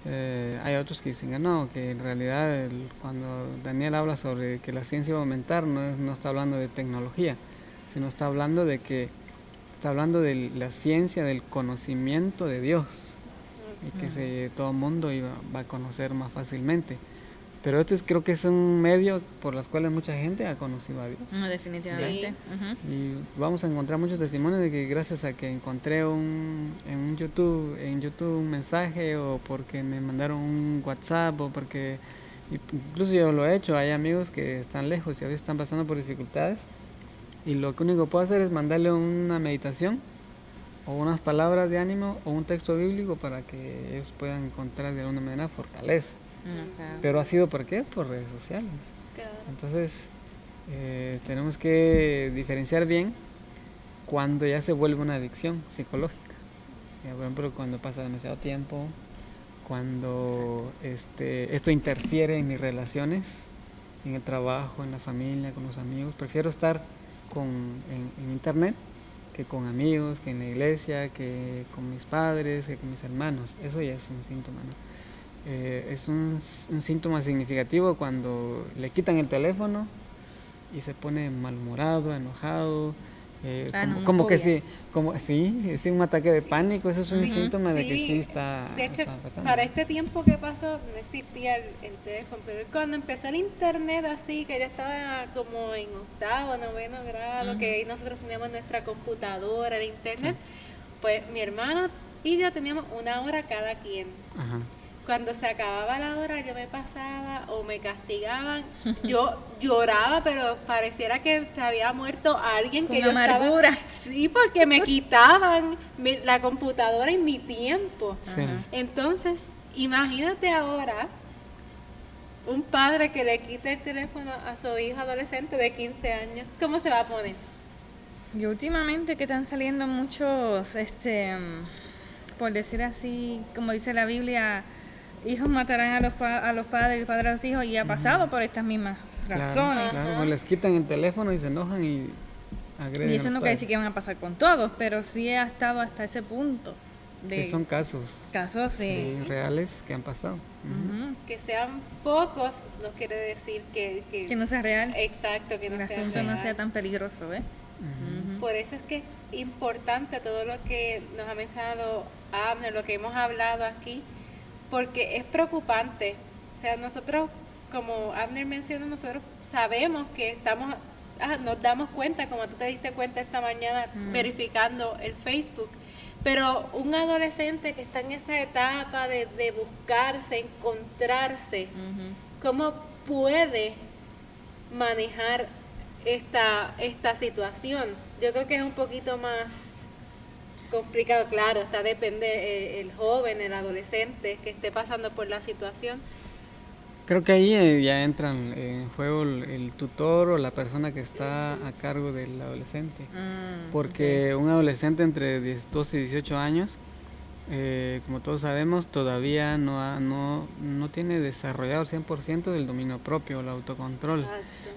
Eh, hay otros que dicen que no, que en realidad cuando Daniel habla sobre que la ciencia va a aumentar, no, no está hablando de tecnología, sino está hablando de que está hablando de la ciencia del conocimiento de Dios y que se, todo mundo iba, va a conocer más fácilmente. Pero esto es, creo que es un medio por los cuales mucha gente ha conocido a Dios. No, definitivamente. Y vamos a encontrar muchos testimonios de que gracias a que encontré un, en un YouTube, en YouTube un mensaje o porque me mandaron un WhatsApp o porque incluso yo lo he hecho, hay amigos que están lejos y a veces están pasando por dificultades y lo único que puedo hacer es mandarle una meditación o unas palabras de ánimo o un texto bíblico para que ellos puedan encontrar de alguna manera fortaleza. Pero ha sido por qué? Por redes sociales. Entonces, eh, tenemos que diferenciar bien cuando ya se vuelve una adicción psicológica. por ejemplo, cuando pasa demasiado tiempo, cuando este, esto interfiere en mis relaciones, en el trabajo, en la familia, con los amigos. Prefiero estar con, en, internet que con amigos, que en la iglesia, que con mis padres, que con mis hermanos. Eso ya es un síntoma. Eh, es un, síntoma significativo cuando le quitan el teléfono y se pone malhumorado, enojado, eh, como, que sí, como sí, es un ataque de pánico, eso es un síntoma de que sí. está. De hecho, para este tiempo que pasó no existía el, teléfono, pero cuando empezó el internet así, que ya estaba como en octavo, noveno grado, que ahí nosotros teníamos nuestra computadora, el internet, pues mi hermano y yo teníamos una hora cada quien. Ajá cuando se acababa la hora yo me pasaba o me castigaban, yo lloraba, pero pareciera que se había muerto alguien que yo amargura. sí, porque me quitaban la computadora y mi tiempo. Entonces, imagínate ahora un padre que le quite el teléfono a su hijo adolescente de 15 años, ¿cómo se va a poner? Y últimamente que están saliendo muchos, este, por decir así, como dice la Biblia, hijos matarán a los, a los padres y padres a los hijos y ha pasado por estas mismas razones. Claro, les quitan el teléfono y se enojan y agreden. Y eso no quiere decir que van a pasar con todos, pero sí ha estado hasta ese punto. De que son casos. Casos, sí. reales que han pasado. Que sean pocos no quiere decir que... Que, no sea real. Exacto, que no El asunto no sea tan peligroso, ¿eh? Por eso es que es importante todo lo que nos ha mencionado Abner, lo que hemos hablado aquí, porque es preocupante. O sea, nosotros, como Abner mencionó, nosotros sabemos que estamos, ah, nos damos cuenta, como tú te diste cuenta esta mañana, verificando el Facebook. Pero un adolescente que está en esa etapa de, buscarse, encontrarse, ¿cómo puede manejar esta, esta situación? Yo creo que es un poquito más complicado, claro, está depende eh, el joven, el adolescente que esté pasando por la situación. Creo que ahí eh, ya entran en juego el, tutor o la persona que está a cargo del adolescente. Mm, Porque un adolescente entre 12 y 18 años, eh, como todos sabemos, todavía no, no, no tiene desarrollado el 100% del dominio propio, el autocontrol.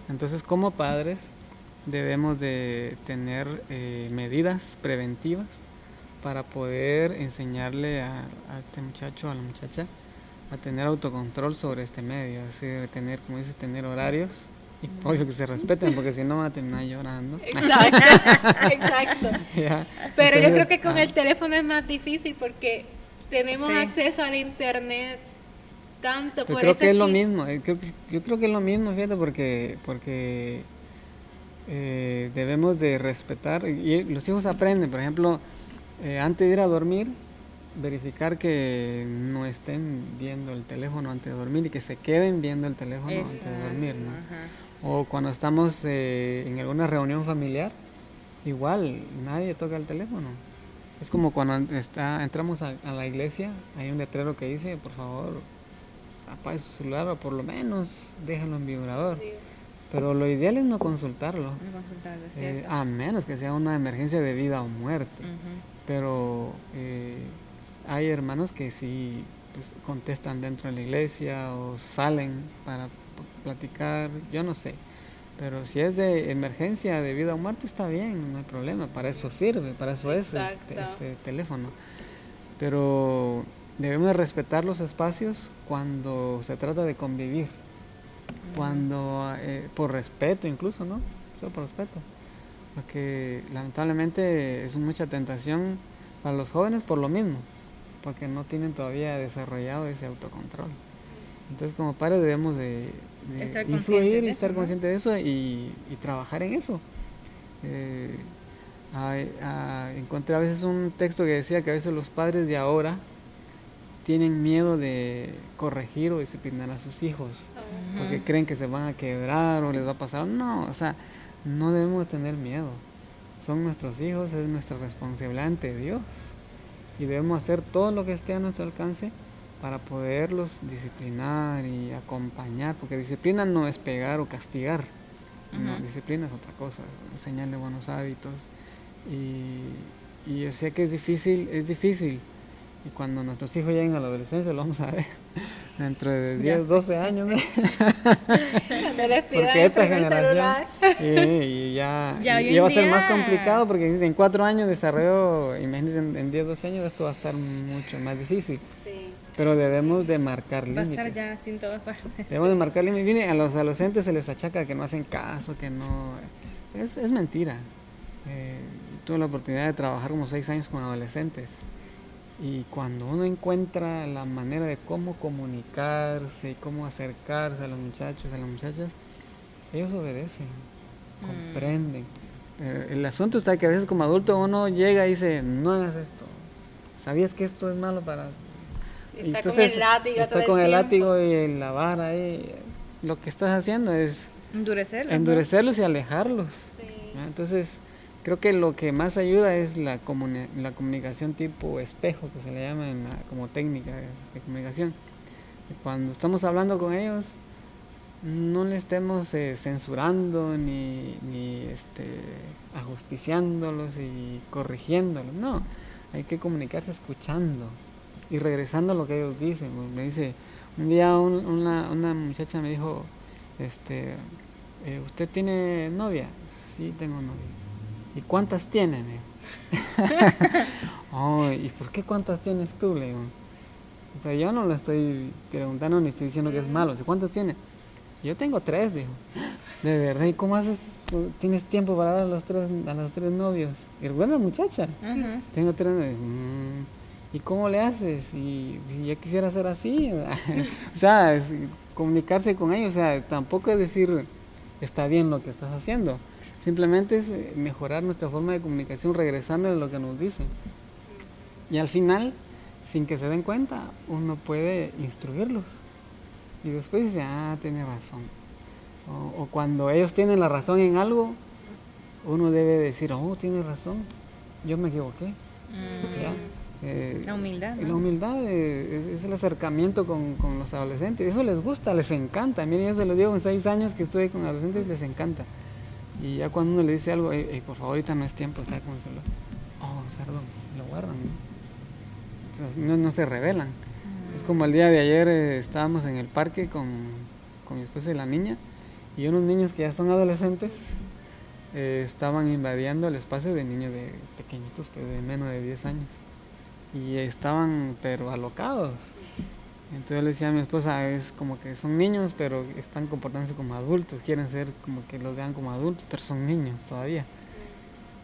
Entonces, como padres, debemos de tener medidas preventivas para poder enseñarle a, este muchacho, a la muchacha, a tener autocontrol sobre este medio, es decir, tener, como dice, tener horarios y obvio que se respeten porque si no va a terminar llorando. Exacto, [laughs] exacto. Pero yo creo que con el teléfono es más difícil porque tenemos acceso al internet tanto yo creo que es lo mismo, eh, yo creo que es lo mismo, fíjate, porque porque eh, debemos de respetar y los hijos aprenden, por ejemplo, eh, antes de ir a dormir, verificar que no estén viendo el teléfono antes de dormir y que se queden viendo el teléfono antes de dormir. O cuando estamos eh, en alguna reunión familiar, igual, nadie toca el teléfono. Es como cuando está, entramos a, la iglesia, hay un letrero que dice, por favor, apague su celular o por lo menos déjalo en vibrador. Pero lo ideal es no consultarlo. Eh, a menos que sea una emergencia de vida o muerte pero eh, hay hermanos que sí pues, contestan dentro de la iglesia o salen para platicar, yo no sé. Pero si es de emergencia, de vida o muerte, está bien, no hay problema, para eso sirve, para eso es este, este, teléfono. Pero debemos respetar los espacios cuando se trata de convivir, cuando, eh, por respeto incluso, ¿no? Solo por respeto. Porque lamentablemente es mucha tentación para los jóvenes por lo mismo, porque no tienen todavía desarrollado ese autocontrol. Entonces como padres debemos de, influir y estar conscientes de eso y, trabajar en eso. Eh, encontré a veces un texto que decía que a veces los padres de ahora tienen miedo de corregir o disciplinar a sus hijos porque creen que se van a quebrar o les va a pasar. No, o sea, no debemos tener miedo. Son nuestros hijos, es nuestra responsabilidad ante Dios y debemos hacer todo lo que esté a nuestro alcance para poderlos disciplinar y acompañar, porque disciplina no es pegar o castigar, disciplina es otra cosa, enseñarle buenos hábitos. Y, y yo sé que es difícil, es difícil, y cuando nuestros hijos lleguen a la adolescencia lo vamos a ver [laughs] dentro de 10, 12 años. [laughs] porque esta generación y, ya, va a ser más complicado porque en cuatro años desarrollo, imagínense en, 10, 12 años esto va a estar mucho más difícil. Pero debemos de marcar límites. Va a estar ya sin todas partes. Debemos de marcar límites. a los adolescentes se les achaca que no hacen caso, que no... Es, es mentira. Eh, tuve la oportunidad de trabajar como seis años con adolescentes y cuando uno encuentra la manera de cómo comunicarse y cómo acercarse a los muchachos, a las muchachas, ellos obedecen, mm. comprenden. el asunto está que a veces como adulto uno llega y dice, no hagas esto. ¿Sabías que esto es malo para...? está con el látigo. Está con el, látigo y la vara ahí. Lo que estás haciendo es... Endurecerlos. Endurecerlos y alejarlos. Entonces Creo que lo que más ayuda es la, la comunicación tipo espejo, que se le llama como técnica de, comunicación. Cuando estamos hablando con ellos, no le estemos eh, censurando ni, ni este, ajusticiándolos y corrigiéndolos. No, hay que comunicarse escuchando y regresando a lo que ellos dicen. Me dice, un día una, una, muchacha me dijo, este, eh, ¿usted tiene novia? Sí, tengo novia. ¿Y cuántas tienen? [laughs] oh, ¿y por qué cuántas tienes tú? Le O sea, yo no le estoy preguntando ni estoy diciendo que es malo. ¿Cuántas tienes? Yo tengo tres, dijo. De verdad, ¿y cómo haces? ¿Tienes tiempo para dar a los tres, a los tres novios? Y buena muchacha. Tengo tres novios. Mm, ¿Y cómo le haces? Y, y yo quisiera ser así. [laughs] o sea, comunicarse con ellos. O sea, tampoco es decir, está bien lo que estás haciendo Simplemente es eh, mejorar nuestra forma de comunicación regresando a lo que nos dicen. Y al final, sin que se den cuenta, uno puede instruirlos. Y después dice, ah, tiene razón. O, cuando ellos tienen la razón en algo, uno debe decir, oh, tiene razón, yo me equivoqué. Mm. Eh, la humildad. La humildad eh, es el acercamiento con, con, los adolescentes. Eso les gusta, les encanta. Miren, yo se lo digo en seis años que estuve con adolescentes, les encanta. Y ya cuando uno le dice algo, por favor, ahorita no es tiempo, está como se lo, oh, perdón, lo guardan. ¿no? no, se revelan. Es como el día de ayer eh, estábamos en el parque con, con, mi esposa y la niña, y unos niños que ya son adolescentes eh, estaban invadiendo el espacio de niños de pequeñitos, pues de menos de 10 años. Y estaban, pero alocados. Entonces le decía a mi esposa, es como que son niños, pero están comportándose como adultos, quieren ser como que los vean como adultos, pero son niños todavía.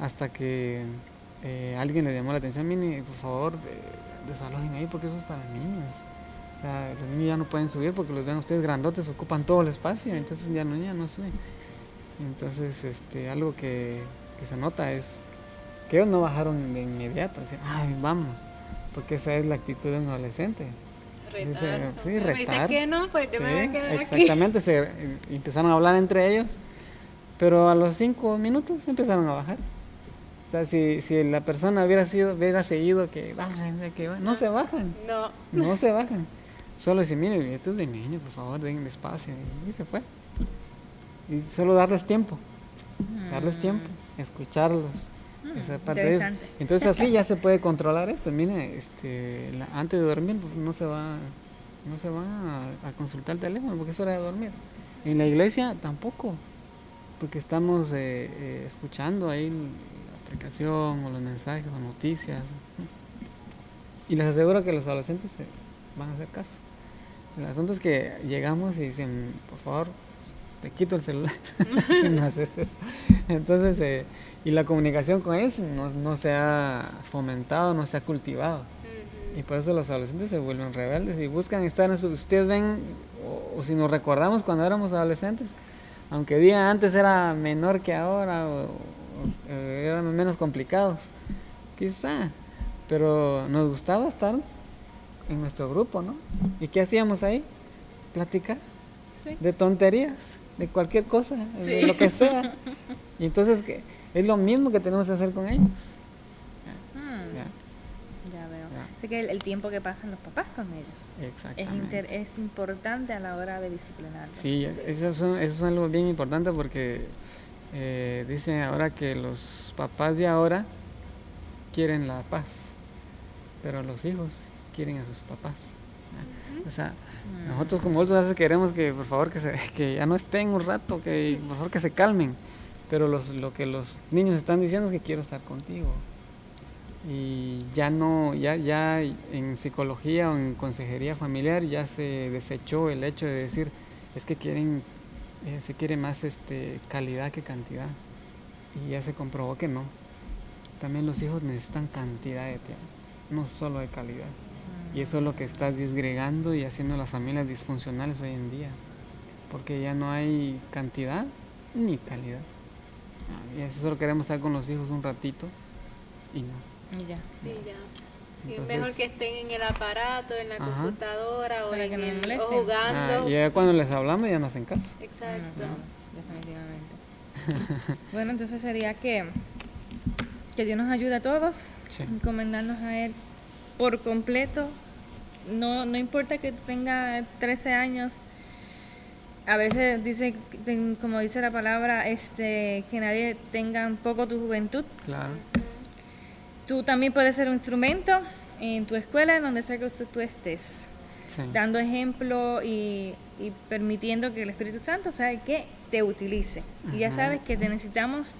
Hasta que eh, alguien le llamó la atención, mire, por favor, desalojen ahí porque eso es para niños. los niños ya no pueden subir porque los ven ustedes grandotes, ocupan todo el espacio, entonces ya no, ya no suben. Entonces, este, algo que, se nota es que ellos no bajaron de inmediato, así, ay, vamos, porque esa es la actitud de un adolescente Retar. sí, retar. que no, pues yo me voy a quedar Exactamente, se empezaron a hablar entre ellos, pero a los cinco minutos empezaron a bajar. O sea, si, si la persona hubiera sido, hubiera seguido que bajan, que bajan, no se bajan. No. No se bajan. Solo decir, mire, esto es de niño, por favor, den espacio. Y se fue. Y solo darles tiempo. Darles mm. tiempo, escucharlos entonces así ya se puede controlar esto. Mire, este, antes de dormir pues, no se va, no se va a, consultar el teléfono porque es hora de dormir. En la iglesia tampoco. porque estamos eh, eh, escuchando ahí la aplicación o los mensajes o noticias. Y les aseguro que los adolescentes se van a hacer caso. El asunto es que llegamos y dicen, por favor, te quito el celular [laughs] [laughs] si no haces eso. Entonces, eh, y la comunicación con ellos no, no, se ha fomentado, no se ha cultivado. Y por eso los adolescentes se vuelven rebeldes y buscan estar en su... Ustedes ven, o, si nos recordamos cuando éramos adolescentes, aunque día antes era menor que ahora, o, eran menos complicados, quizá, pero nos gustaba estar en nuestro grupo, ¿no? ¿Y qué hacíamos ahí? Platicar de tonterías, de cualquier cosa, de lo que sea. [laughs] Y entonces es lo mismo que tenemos que hacer con ellos. Así que el, tiempo que pasan los papás con ellos es, es importante a la hora de disciplinarlos. Sí, eso es, eso es algo bien importante porque eh, dicen ahora que los papás de ahora quieren la paz, pero los hijos quieren a sus papás. O sea, mm. nosotros como adultos a veces queremos que por favor que, se, que ya no estén un rato, que por favor que se calmen, pero lo que los niños están diciendo es que quiero estar contigo y ya no, ya, ya en psicología o en consejería familiar ya se desechó el hecho de decir es que quieren, eh, se quiere más este calidad que cantidad y ya se comprobó que no. También los hijos necesitan cantidad de tiempo, no solo de calidad. Y eso es lo que está disgregando y haciendo las familias disfuncionales hoy en día, porque ya no hay cantidad ni calidad. Y eso solo queremos estar con los hijos un ratito y no. Y ya. Sí, ya. es mejor que estén en el aparato, en la computadora o, en el, jugando. Ah, y ya cuando les hablamos ya no hacen caso. Exacto. definitivamente. [laughs] bueno, entonces sería que, que Dios nos ayude a todos, encomendarnos a Él por completo. No, no importa que tenga 13 años, a veces dice, como dice la palabra, este, que nadie tenga un poco tu juventud. Claro. Tú también puedes ser un instrumento en tu escuela, en donde sea que tú estés, dando ejemplo y, permitiendo que el Espíritu Santo sabe que te utilice. Y ya sabes que te necesitamos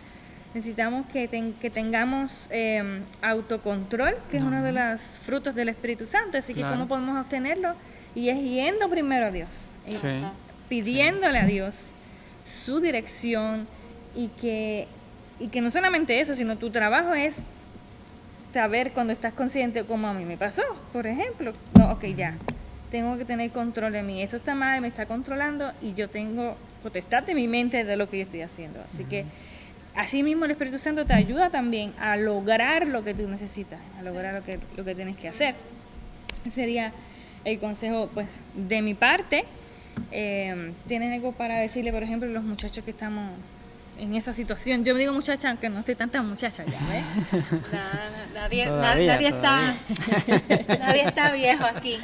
necesitamos que, que tengamos em, autocontrol, que es uno de los frutos del Espíritu Santo. Así que, ¿cómo podemos obtenerlo? Y es yendo primero a Dios, pidiéndole a Dios su dirección y que, y que no solamente eso, sino tu trabajo es saber cuando estás consciente como a mí me pasó, por ejemplo. No, ok, ya, tengo que tener control de mí. Esto está mal, me está controlando y yo tengo potestad de mi mente de lo que yo estoy haciendo. Así que así mismo el Espíritu Santo te ayuda también a lograr lo que tú necesitas, a lograr lo que, lo que tienes que hacer. Sería el consejo pues de mi parte. Eh, ¿Tienes algo para decirle, por ejemplo, a los muchachos que estamos en esa situación. Yo me digo muchacha, aunque no estoy tanta muchacha ya, ¿ves? [laughs] nadie, nadie, está, [laughs] nadie está viejo aquí.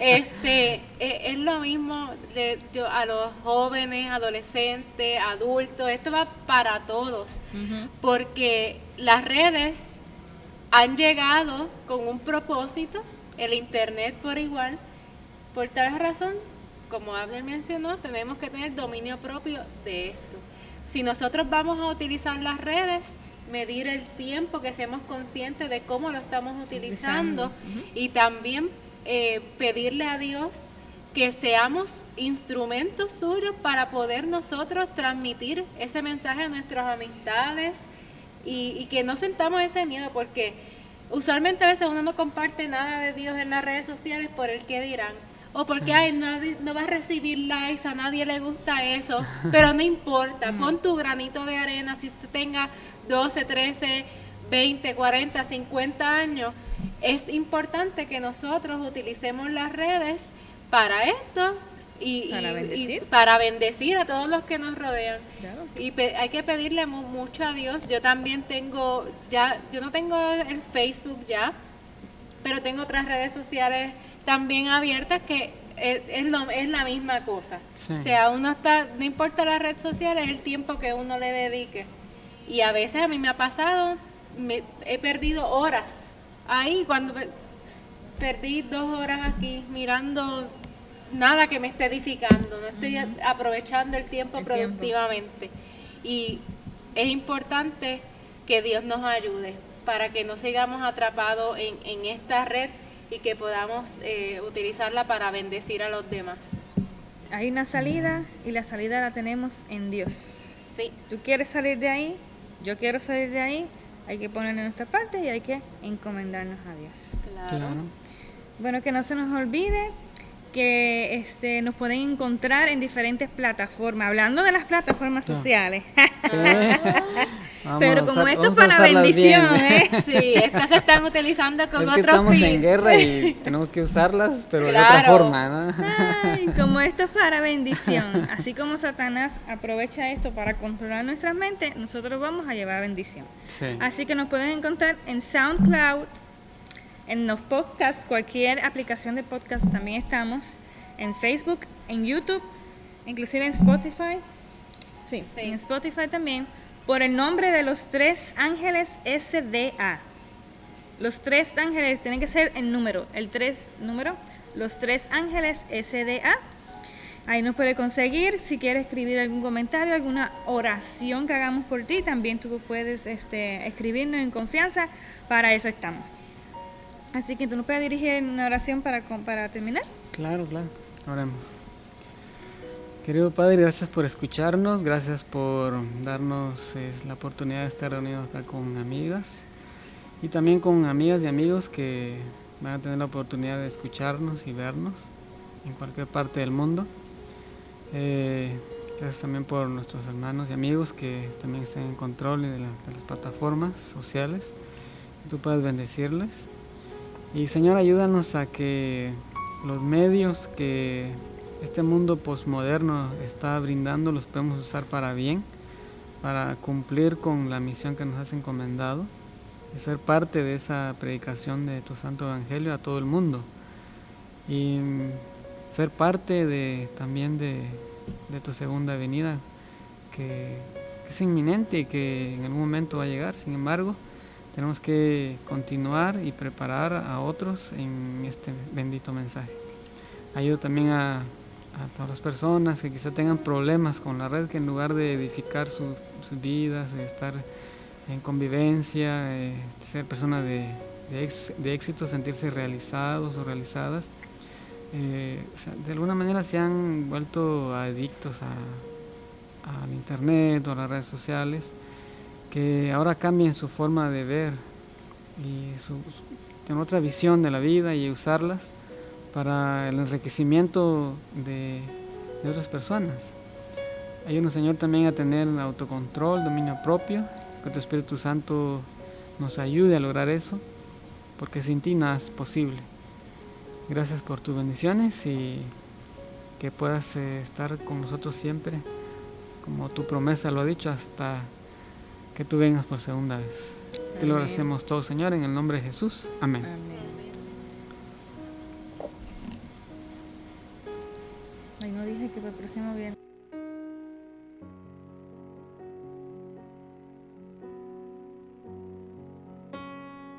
Este, e, es, lo mismo de, yo, a los jóvenes, adolescentes, adultos, esto va para todos, porque las redes han llegado con un propósito, el Internet por igual, por tal razón, como Abner mencionó, tenemos que tener dominio propio de esto. Si nosotros vamos a utilizar las redes, medir el tiempo, que seamos conscientes de cómo lo estamos utilizando y también eh, pedirle a Dios que seamos instrumentos suyos para poder nosotros transmitir ese mensaje a nuestras amistades y, y que no sentamos ese miedo porque usualmente a veces uno no comparte nada de Dios en las redes sociales por el que dirán o porque ay, nadie, no va a recibir likes, a nadie le gusta eso, pero no importa, [laughs] pon tu granito de arena, si usted tenga 12, 13, 20, 40, 50 años, es importante que nosotros utilicemos las redes para esto y para, bendecir. a todos los que nos rodean. Y hay que pedirle mucho a Dios. Yo también tengo, ya, yo no tengo el Facebook ya, pero tengo otras redes sociales también abiertas que es, es, la misma cosa. O sea, uno está, no importa la red social, es el tiempo que uno le dedique. Y a veces a mí me ha pasado, me, he perdido horas ahí, cuando perdí dos horas aquí mirando nada que me esté edificando, no estoy aprovechando el tiempo productivamente. Y es importante que Dios nos ayude para que no sigamos atrapados en, en esta red y que podamos eh, utilizarla para bendecir a los demás. Hay una salida y la salida la tenemos en Dios. Sí. Tú quieres salir de ahí, yo quiero salir de ahí, hay que poner en nuestra parte y hay que encomendarnos a Dios. claro. Bueno, que no se nos olvide que este, nos pueden encontrar en diferentes plataformas, hablando de las plataformas sociales. [laughs] Pero como esto es para bendición, ¿eh? [laughs] Sí, estas se están utilizando con es que Estamos en guerra y [laughs] tenemos que usarlas, pero de otra forma, ¿no? Ay, [laughs] como esto es para bendición, así como Satanás aprovecha esto para controlar nuestra mente, nosotros vamos a llevar bendición. Así que nos pueden encontrar en SoundCloud, en los podcasts, cualquier aplicación de podcast también estamos. En Facebook, en YouTube, inclusive en Spotify. Sí, en Spotify también. Por el nombre de los tres ángeles SDA. Los tres ángeles tienen que ser el número, el tres número. Los tres ángeles SDA. Ahí nos puede conseguir. Si quieres escribir algún comentario, alguna oración que hagamos por ti, también tú puedes este, escribirnos en confianza. Para eso estamos. Así que tú nos puedes dirigir una oración para, para terminar. Claro, claro. Oremos. Querido Padre, gracias por escucharnos, gracias por darnos eh, la oportunidad de estar reunidos acá con amigas y también con amigas y amigos que van a tener la oportunidad de escucharnos y vernos en cualquier parte del mundo. Eh, gracias también por nuestros hermanos y amigos que también están en control de, de las plataformas sociales. Tú puedes bendecirles. Y Señor, ayúdanos a que los medios que este mundo posmoderno está brindando los podemos usar para bien, para cumplir con la misión que nos has encomendado, ser parte de esa predicación de tu santo evangelio a todo el mundo. Y ser parte de, también de, tu segunda venida, que, que es inminente y que en algún momento va a llegar. Sin embargo, tenemos que continuar y preparar a otros en este bendito mensaje. Ayuda también a, todas las personas que quizá tengan problemas con la red, que en lugar de edificar sus vidas, de estar en convivencia, eh, ser personas de, de, éxito, sentirse realizados o realizadas, eh, de alguna manera se han vuelto adictos al internet o a las redes sociales que ahora cambien su forma de ver y su, tener otra visión de la vida y usarlas para el enriquecimiento de, otras personas. Ayúdanos, Señor, también a tener autocontrol, dominio propio, que tu Espíritu Santo nos ayude a lograr eso, porque sin ti nada es posible. Gracias por tus bendiciones y que puedas eh, estar con nosotros siempre, como tu promesa lo ha dicho, hasta que tú vengas por segunda vez. Te lo agradecemos todo, Señor, en el nombre de Jesús. Amén. Ay, no dije que el próximo viernes.